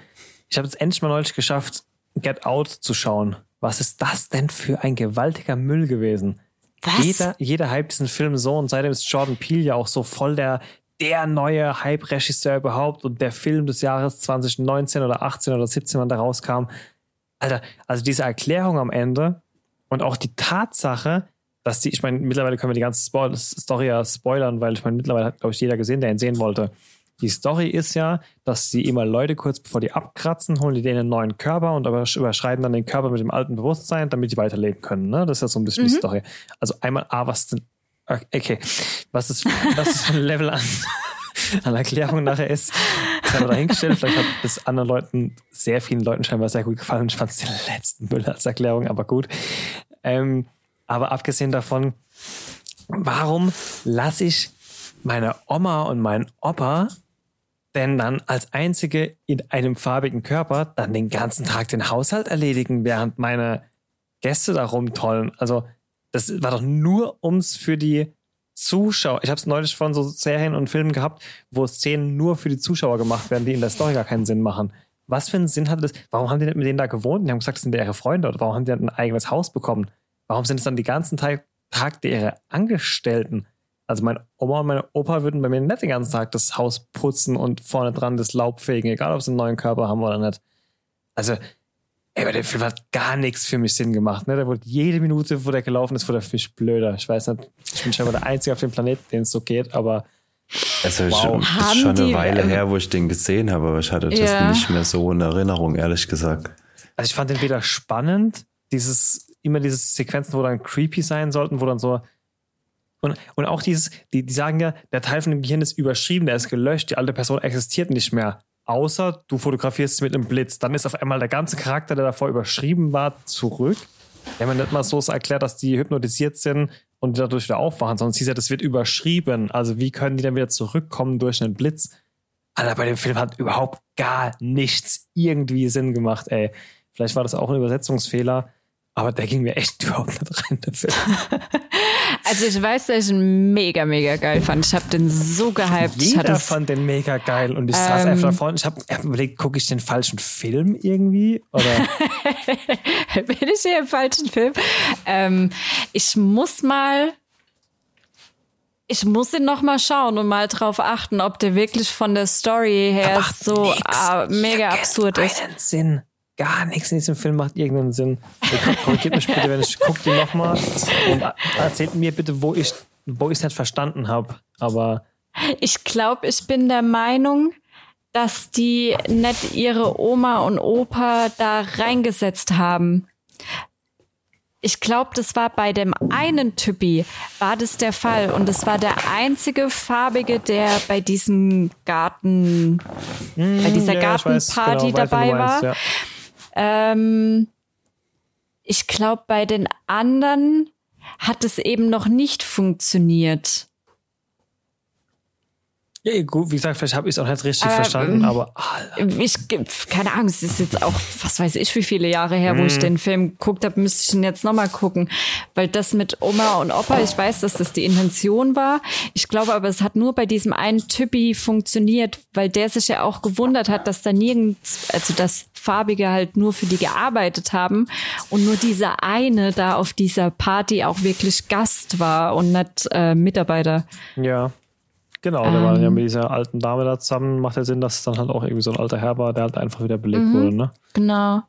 B: Ich habe es endlich mal neulich geschafft, Get Out zu schauen. Was ist das denn für ein gewaltiger Müll gewesen?
C: Was?
B: Jeder, jeder hype diesen Film so und seitdem ist Jordan Peele ja auch so voll der, der neue Hype-Regisseur überhaupt und der Film des Jahres 2019 oder 18 oder 17, wann der rauskam. Alter, also diese Erklärung am Ende und auch die Tatsache, dass die, ich meine, mittlerweile können wir die ganze Spo Story ja spoilern, weil ich meine, mittlerweile hat, glaube ich, jeder gesehen, der ihn sehen wollte. Die Story ist ja, dass sie immer Leute kurz bevor die abkratzen, holen die denen einen neuen Körper und überschreiten dann den Körper mit dem alten Bewusstsein, damit die weiterleben können. Ne? Das ist ja so ein bisschen
C: Mhm.
B: die Story. Also einmal, ah, was denn, okay, was ist, was ist für ein Level an, an Erklärung nachher ist, ist aber dahingestellt. Vielleicht hat das anderen Leuten, sehr vielen Leuten scheinbar sehr gut gefallen. Ich fand es den letzten Müll als Erklärung, aber gut. Ähm, aber abgesehen davon, warum lasse ich meine Oma und meinen Opa denn dann als einzige in einem farbigen Körper dann den ganzen Tag den Haushalt erledigen, während meine Gäste da rumtollen? Also das war doch nur ums für die Zuschauer. Ich habe es neulich von so Serien und Filmen gehabt, wo Szenen nur für die Zuschauer gemacht werden, die in der Story gar keinen Sinn machen. Was für einen Sinn hatte das? Warum haben die nicht mit denen da gewohnt? Die haben gesagt, das sind ihre Freunde. Oder warum haben die dann ein eigenes Haus bekommen? Warum sind es dann die ganzen Tag, Tag ihre Angestellten? Also meine Oma und meine Opa würden bei mir nicht den ganzen Tag das Haus putzen und vorne dran das Laub fegen, egal ob sie einen neuen Körper haben oder nicht. Also, ey, bei dem Film hat gar nichts für mich Sinn gemacht. Ne? Da wurde jede Minute, wo der gelaufen ist, wurde der Fisch blöder. Ich weiß nicht, ich bin scheinbar der Einzige auf dem Planeten, dem es so geht, aber
A: Also
B: Wow.
A: schon, ist
C: Haben
A: schon eine
C: die,
A: Weile
C: ähm,
A: her, wo ich den gesehen habe, aber ich hatte das
C: Ja.
A: nicht mehr so in Erinnerung, ehrlich gesagt.
B: Also ich fand den weder spannend, dieses, immer diese Sequenzen, wo dann creepy sein sollten, wo dann so. Und, und auch dieses, die, die sagen ja, der Teil von dem Gehirn ist überschrieben, der ist gelöscht, die alte Person existiert nicht mehr. Außer du fotografierst mit einem Blitz. Dann ist auf einmal der ganze Charakter, der davor überschrieben war, zurück. Wenn man nicht mal so erklärt, dass die hypnotisiert sind und dadurch wieder aufwachen, sondern sie sagt, das wird überschrieben. Also wie können die dann wieder zurückkommen durch einen Blitz? Alter, bei dem Film hat überhaupt gar nichts irgendwie Sinn gemacht, ey. Vielleicht war das auch ein Übersetzungsfehler, aber der ging mir echt [LAUGHS] überhaupt nicht rein, der Film. [LAUGHS]
C: Also ich weiß, dass ich ihn mega, mega geil fand. Ich habe den so gehypt. ich hatte
B: Jeder
C: es,
B: fand den mega geil und ich saß
C: Ähm.
B: einfach davor und ich habe hab überlegt, gucke ich den falschen Film irgendwie? Oder [LAUGHS]
C: bin ich hier im falschen Film? Ähm, ich muss mal, ich muss ihn noch mal schauen und mal drauf achten, ob der wirklich von der Story her so ah, mega absurd
B: keinen
C: ist.
B: Sinn. Gar nichts in diesem Film macht irgendeinen Sinn. Korrigiert mich bitte, wenn ich gucke den nochmal und erzählt mir bitte, wo ich wo ich es nicht verstanden habe. Aber
C: Ich glaube, ich bin der Meinung, dass die nicht ihre Oma und Opa da reingesetzt haben. Ich glaube, das war bei dem einen Typi, war das der Fall. Und das war der einzige farbige, der bei diesem Garten, bei dieser
B: Hm, ja, ich weiß
C: Gartenparty
B: genau, weiß,
C: dabei
B: meinst,
C: war.
B: ja.
C: Ähm, ich glaube, bei den anderen hat es eben noch nicht funktioniert.
B: Ja, gut, wie gesagt, vielleicht habe ich es auch nicht richtig
C: Aber,
B: verstanden,
C: ähm,
B: aber Alter,
C: Ich, keine Ahnung, es ist jetzt auch, was weiß ich, wie viele Jahre her, wo
B: Mhm.
C: ich den Film geguckt habe, müsste ich ihn jetzt nochmal gucken. Weil das mit Oma und Opa, ich weiß, dass das die Intention war. Ich glaube aber, es hat nur bei diesem einen Typi funktioniert, weil der sich ja auch gewundert hat, dass da nirgends, also dass Farbige halt nur für die gearbeitet haben und nur dieser eine da auf dieser Party auch wirklich Gast war und nicht äh, Mitarbeiter.
B: ja. Genau, der war
C: Ähm.
B: ja mit dieser alten Dame da zusammen. Macht ja Sinn, dass es dann halt auch irgendwie so ein alter Herr war, der halt einfach wieder belegt
C: Mhm.
B: wurde, ne?
C: Genau.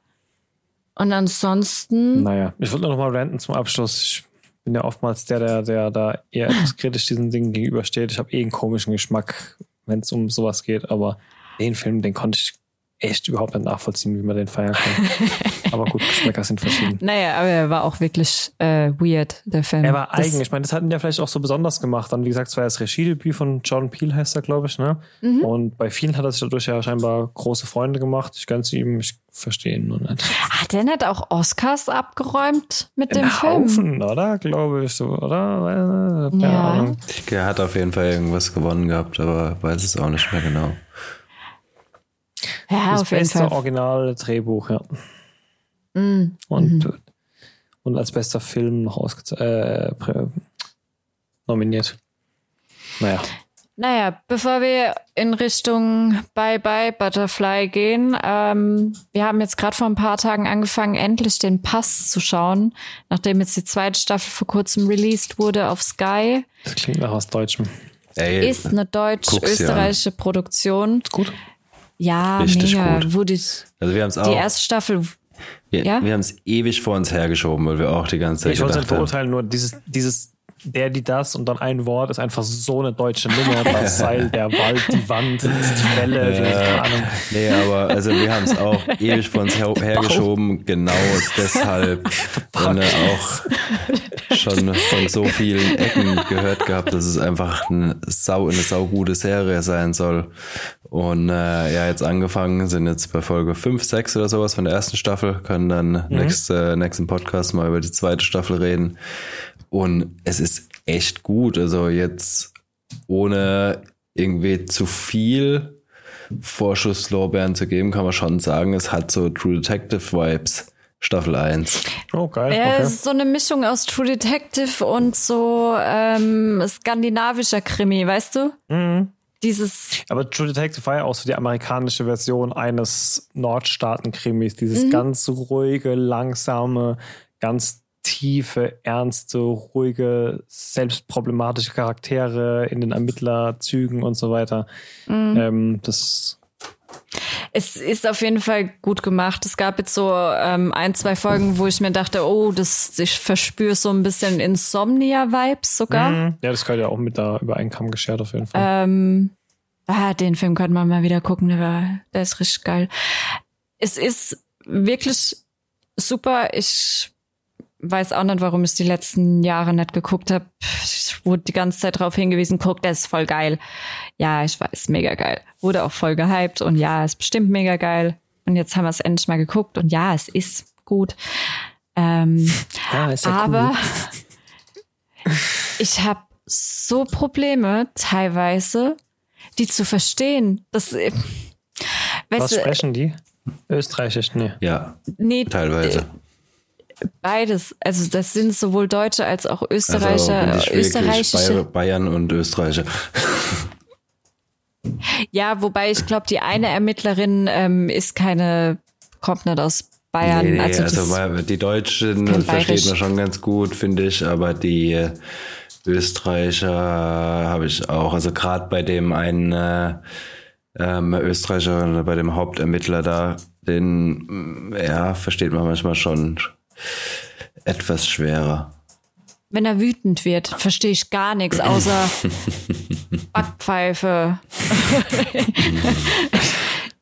C: Und ansonsten.
B: Naja, ich wollte noch mal ranten zum Abschluss. Ich bin ja oftmals der, der, der da eher etwas [LAUGHS] kritisch diesen Dingen gegenübersteht. Ich habe eh einen komischen Geschmack, wenn es um sowas geht, aber den Film, den konnte ich echt überhaupt nicht nachvollziehen, wie man den feiern kann. [LAUGHS] aber gut, Geschmäcker sind verschieden.
C: Naja, aber er war auch wirklich äh, weird, der Film.
B: Er war
C: Das-
B: eigen. Ich meine, das hatten ja vielleicht auch so besonders gemacht. Dann, wie gesagt, es war das Regiedebüt von John Peel, heißt er, glaube ich. Ne?
C: Mhm.
B: Und bei vielen hat er sich dadurch ja scheinbar große Freunde gemacht. Ich gönn's ihm, ich verstehe ihn nur nicht.
C: Hat der nicht auch Oscars abgeräumt mit dem
B: Ein
C: Film?
B: Haufen, oder? Glaube ich so, oder? Keine
C: Ja.
B: Ahnung.
A: Er hat auf jeden Fall irgendwas gewonnen gehabt, aber weiß es auch nicht mehr genau.
C: Ja,
B: Das
C: auf jeden
B: beste
C: Fall.
B: originale Drehbuch, ja.
C: Mm.
B: Und, und als bester Film noch ausgezeichnet, äh, nominiert. Naja.
C: Naja, bevor wir in Richtung Bye Bye Butterfly gehen, ähm, wir haben jetzt gerade vor ein paar Tagen angefangen, endlich den Pass zu schauen, nachdem jetzt die zweite Staffel vor kurzem released wurde auf Sky.
B: Das klingt nach was Deutschem.
A: Ey,
C: Ist eine deutsch-österreichische Produktion.
B: Ist gut.
C: Ja,
A: Richtig
C: mega.
A: gut.
C: Wurde
A: also wir haben es
C: die
A: auch,
C: erste Staffel.
A: wir,
C: ja?
A: wir haben es ewig vor uns hergeschoben, weil wir auch die ganze Zeit
B: Ich wollte es
A: haben,
B: verurteilen, nur dieses, dieses der, die, das und dann ein Wort ist einfach so eine deutsche Nummer. [LAUGHS] Das Seil, der Wald, die Wand, die Welle, die, keine Ahnung.
A: Nee, aber also wir haben es auch ewig vor uns her hergeschoben, genau deshalb. Und äh, auch schon von so vielen Ecken gehört gehabt, dass es einfach eine, sau, eine saugute Serie sein soll. Und äh, ja, jetzt angefangen, sind jetzt bei Folge 5, 6 oder sowas von der ersten Staffel, können dann mhm. nächste, nächsten Podcast mal über die zweite Staffel reden. Und es ist echt gut. Also jetzt ohne irgendwie zu viel Vorschusslorbeeren zu geben, kann man schon sagen, es hat so True Detective Vibes. Staffel 1.
B: Oh, geil.
C: Ja,
B: okay.
C: es ist so eine Mischung aus True Detective und so ähm, skandinavischer Krimi, weißt du?
B: Mhm.
C: Dieses.
B: Aber True Detective war ja auch so die amerikanische Version eines Nordstaaten-Krimis. Dieses mhm. ganz ruhige, langsame, ganz tiefe, ernste, ruhige, selbstproblematische Charaktere in den Ermittlerzügen und so weiter. Mhm. Ähm, das
C: es ist auf jeden Fall gut gemacht. Es gab jetzt so ähm, ein, zwei Folgen, wo ich mir dachte, oh, das, ich verspüre so ein bisschen Insomnia-Vibes sogar.
B: Mhm. Ja, das gehört ja auch mit da über einen Kamm geschert auf jeden Fall.
C: Ähm, ah, den Film könnte man mal wieder gucken, der, war, der ist richtig geil. Es ist wirklich super. Ich weiß auch nicht, warum ich die letzten Jahre nicht geguckt habe. Ich wurde die ganze Zeit darauf hingewiesen, guck, der ist voll geil. Ja, ich weiß, mega geil. Wurde auch voll gehypt und ja, ist bestimmt mega geil. Und jetzt haben wir es endlich mal geguckt und ja, es ist gut. Ähm, [LAUGHS]
B: ja, ist ja
C: aber
B: cool.
C: ich habe so Probleme teilweise, die zu verstehen. Das, äh,
B: Was sprechen die? Österreichisch? Nee.
A: Ja,
C: nee,
A: teilweise.
C: Beides. Also das sind sowohl Deutsche als auch Österreicher,
A: also
C: österreichische.
A: Bayern und Österreicher.
C: Ja, wobei ich glaube, die eine Ermittlerin ähm, ist keine, kommt nicht aus Bayern.
A: Nee, nee,
C: also,
A: also die Deutschen versteht man schon ganz gut, finde ich, aber die Österreicher habe ich auch. Also gerade bei dem einen äh, ähm, Österreicher, bei dem Hauptermittler da, den ja versteht man manchmal schon etwas schwerer.
C: Wenn er wütend wird, verstehe ich gar nichts außer [LAUGHS] Backpfeife. [LAUGHS]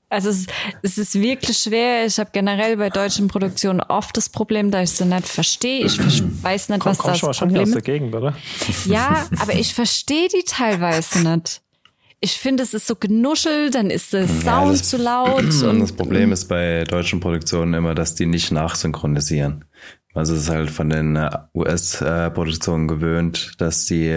C: also es, es, ist wirklich schwer. Ich habe generell bei deutschen Produktionen oft das Problem, dass ich sie nicht verstehe. Ich weiß nicht, was
B: Komm,
C: das
B: schon
C: Problem
B: aus der
C: ist.
B: Gegend, oder?
C: Ja, aber ich verstehe die teilweise nicht. Ich finde, es ist so genuschelt, dann ist der Sound
A: Ja, das-
C: zu laut. [CLEARS THROAT] Und
A: Das Problem ist bei deutschen Produktionen immer, dass die nicht nachsynchronisieren. Also es ist halt von den äh, US-Produktionen gewöhnt, dass die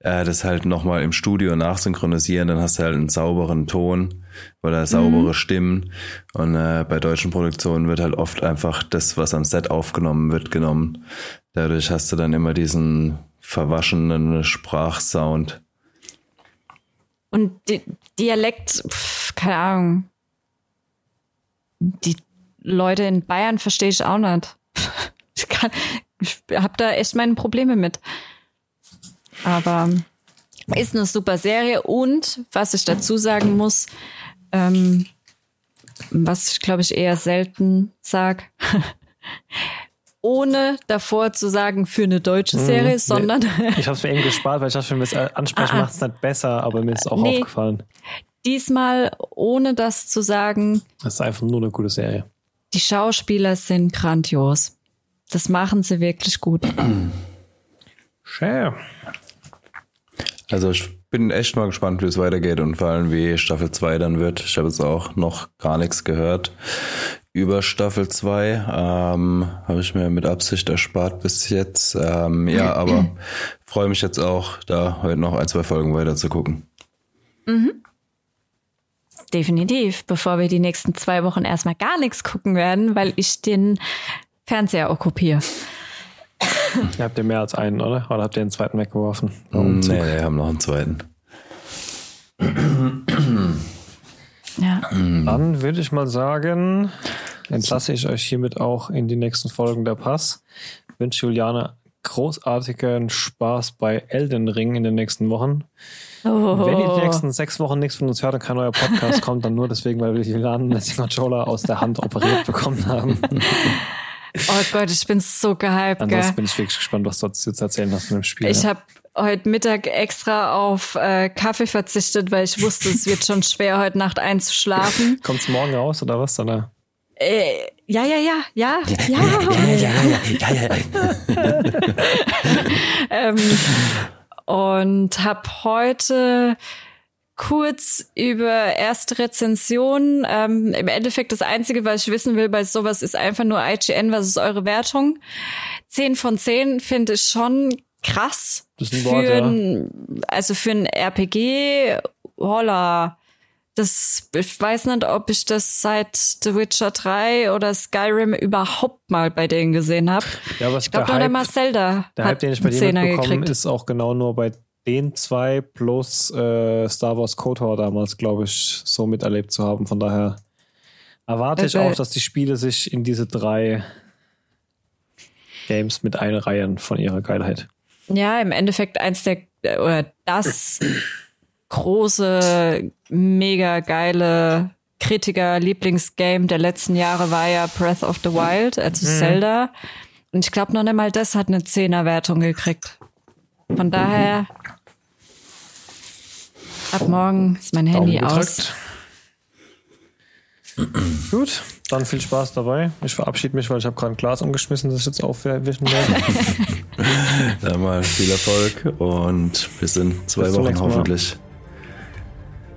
A: äh, das halt nochmal im Studio nachsynchronisieren, dann hast du halt einen sauberen Ton oder saubere Stimmen. Und äh, bei deutschen Produktionen wird halt oft einfach das, was am Set aufgenommen wird, genommen. Dadurch hast du dann immer diesen verwaschenen Sprachsound.
C: Und Dialekt, pf, keine Ahnung. Die Leute in Bayern verstehe ich auch nicht. [LAUGHS] Ich, kann, ich habe da echt meine Probleme mit. Aber ist eine super Serie und was ich dazu sagen muss, ähm, was ich glaube ich eher selten sag, [LAUGHS] ohne davor zu sagen für eine deutsche Serie, sondern [LAUGHS]
B: Ich habe es mir eben gespart, weil ich dachte, wenn wir es ansprechen,
C: Ah, ah.
B: macht es nicht besser, aber mir ist auch
C: Nee.
B: aufgefallen.
C: diesmal ohne das zu sagen,
B: Das ist einfach nur eine gute Serie.
C: Die Schauspieler sind grandios. Das machen sie wirklich gut.
B: Schön.
A: Also ich bin echt mal gespannt, wie es weitergeht und vor allem wie Staffel 2 dann wird. Ich habe jetzt auch noch gar nichts gehört über Staffel 2. Ähm, habe ich mir mit Absicht erspart bis jetzt. Ähm, ja, [CLEARS THROAT] aber freue mich jetzt auch, da heute noch ein, zwei Folgen weiter zu gucken.
C: Definitiv, bevor wir die nächsten zwei Wochen erstmal gar nichts gucken werden, weil ich den Fernseher okkupiere.
B: Ihr habt ihr mehr als einen, oder? Oder habt ihr den zweiten weggeworfen?
A: Nee, nee, haben noch einen zweiten.
C: Ja.
B: Dann würde ich mal sagen, entlasse ich euch hiermit auch in die nächsten Folgen der Pass. Wünsche Juliane großartigen Spaß bei Elden Ring in den nächsten Wochen.
C: Oh.
B: Wenn ihr die nächsten sechs Wochen nichts von uns hört und kein neuer Podcast kommt, dann nur deswegen, weil wir Juliane den Controller aus der Hand operiert bekommen haben. [LAUGHS]
C: Oh Gott, ich bin so gehypt, gell?
B: Ansonsten bin ich wirklich gespannt, was du jetzt erzählen hast von dem Spiel.
C: Ich habe heute Mittag extra auf äh, Kaffee verzichtet, weil ich wusste, es wird schon schwer, heute Nacht einzuschlafen. [LAUGHS]
B: Kommt's morgen raus oder was? Oder?
C: Äh, ja, ja, ja, ja, ja.
A: ja, ja, ja, ja. [LAUGHS]
C: ähm, und habe heute kurz über erste Rezensionen. Ähm, Im Endeffekt das Einzige, was ich wissen will bei sowas, ist einfach nur IGN. Was ist eure Wertung? 10 von 10 finde ich schon krass.
B: Das ist ein
C: für
B: Wort, ja.
C: ein, Also für ein RPG, holla. Das, ich weiß nicht, ob ich das seit The Witcher 3 oder Skyrim überhaupt mal bei denen gesehen habe.
B: Ja,
C: Ich glaube, nur der Marcel da
B: Der
C: hat
B: Hype, den ich bei
C: Zehner
B: mitbekommen,
C: gekriegt.
B: ist auch genau nur bei den zwei plus äh, Star Wars KOTOR damals, glaube ich, so miterlebt zu haben. Von daher erwarte ich
C: Äh, äh.
B: auch, dass die Spiele sich in diese drei Games mit einreihen von ihrer Geilheit.
C: Ja, im Endeffekt eins der oder das große, mega geile Kritiker-Lieblingsgame der letzten Jahre war ja Breath of the Wild, also Zelda. Und ich glaube noch nicht mal das hat eine 10er-Wertung gekriegt. Von daher ab morgen ist mein Handy aus. [CLEARS THROAT]
B: Gut, dann viel Spaß dabei. Ich verabschiede mich, weil ich habe gerade ein Glas umgeschmissen, das ich jetzt aufwischen werde. [LAUGHS]
A: Dann mal viel Erfolg und bis in zwei
B: Bis
A: Wochen
B: nächsten Mal.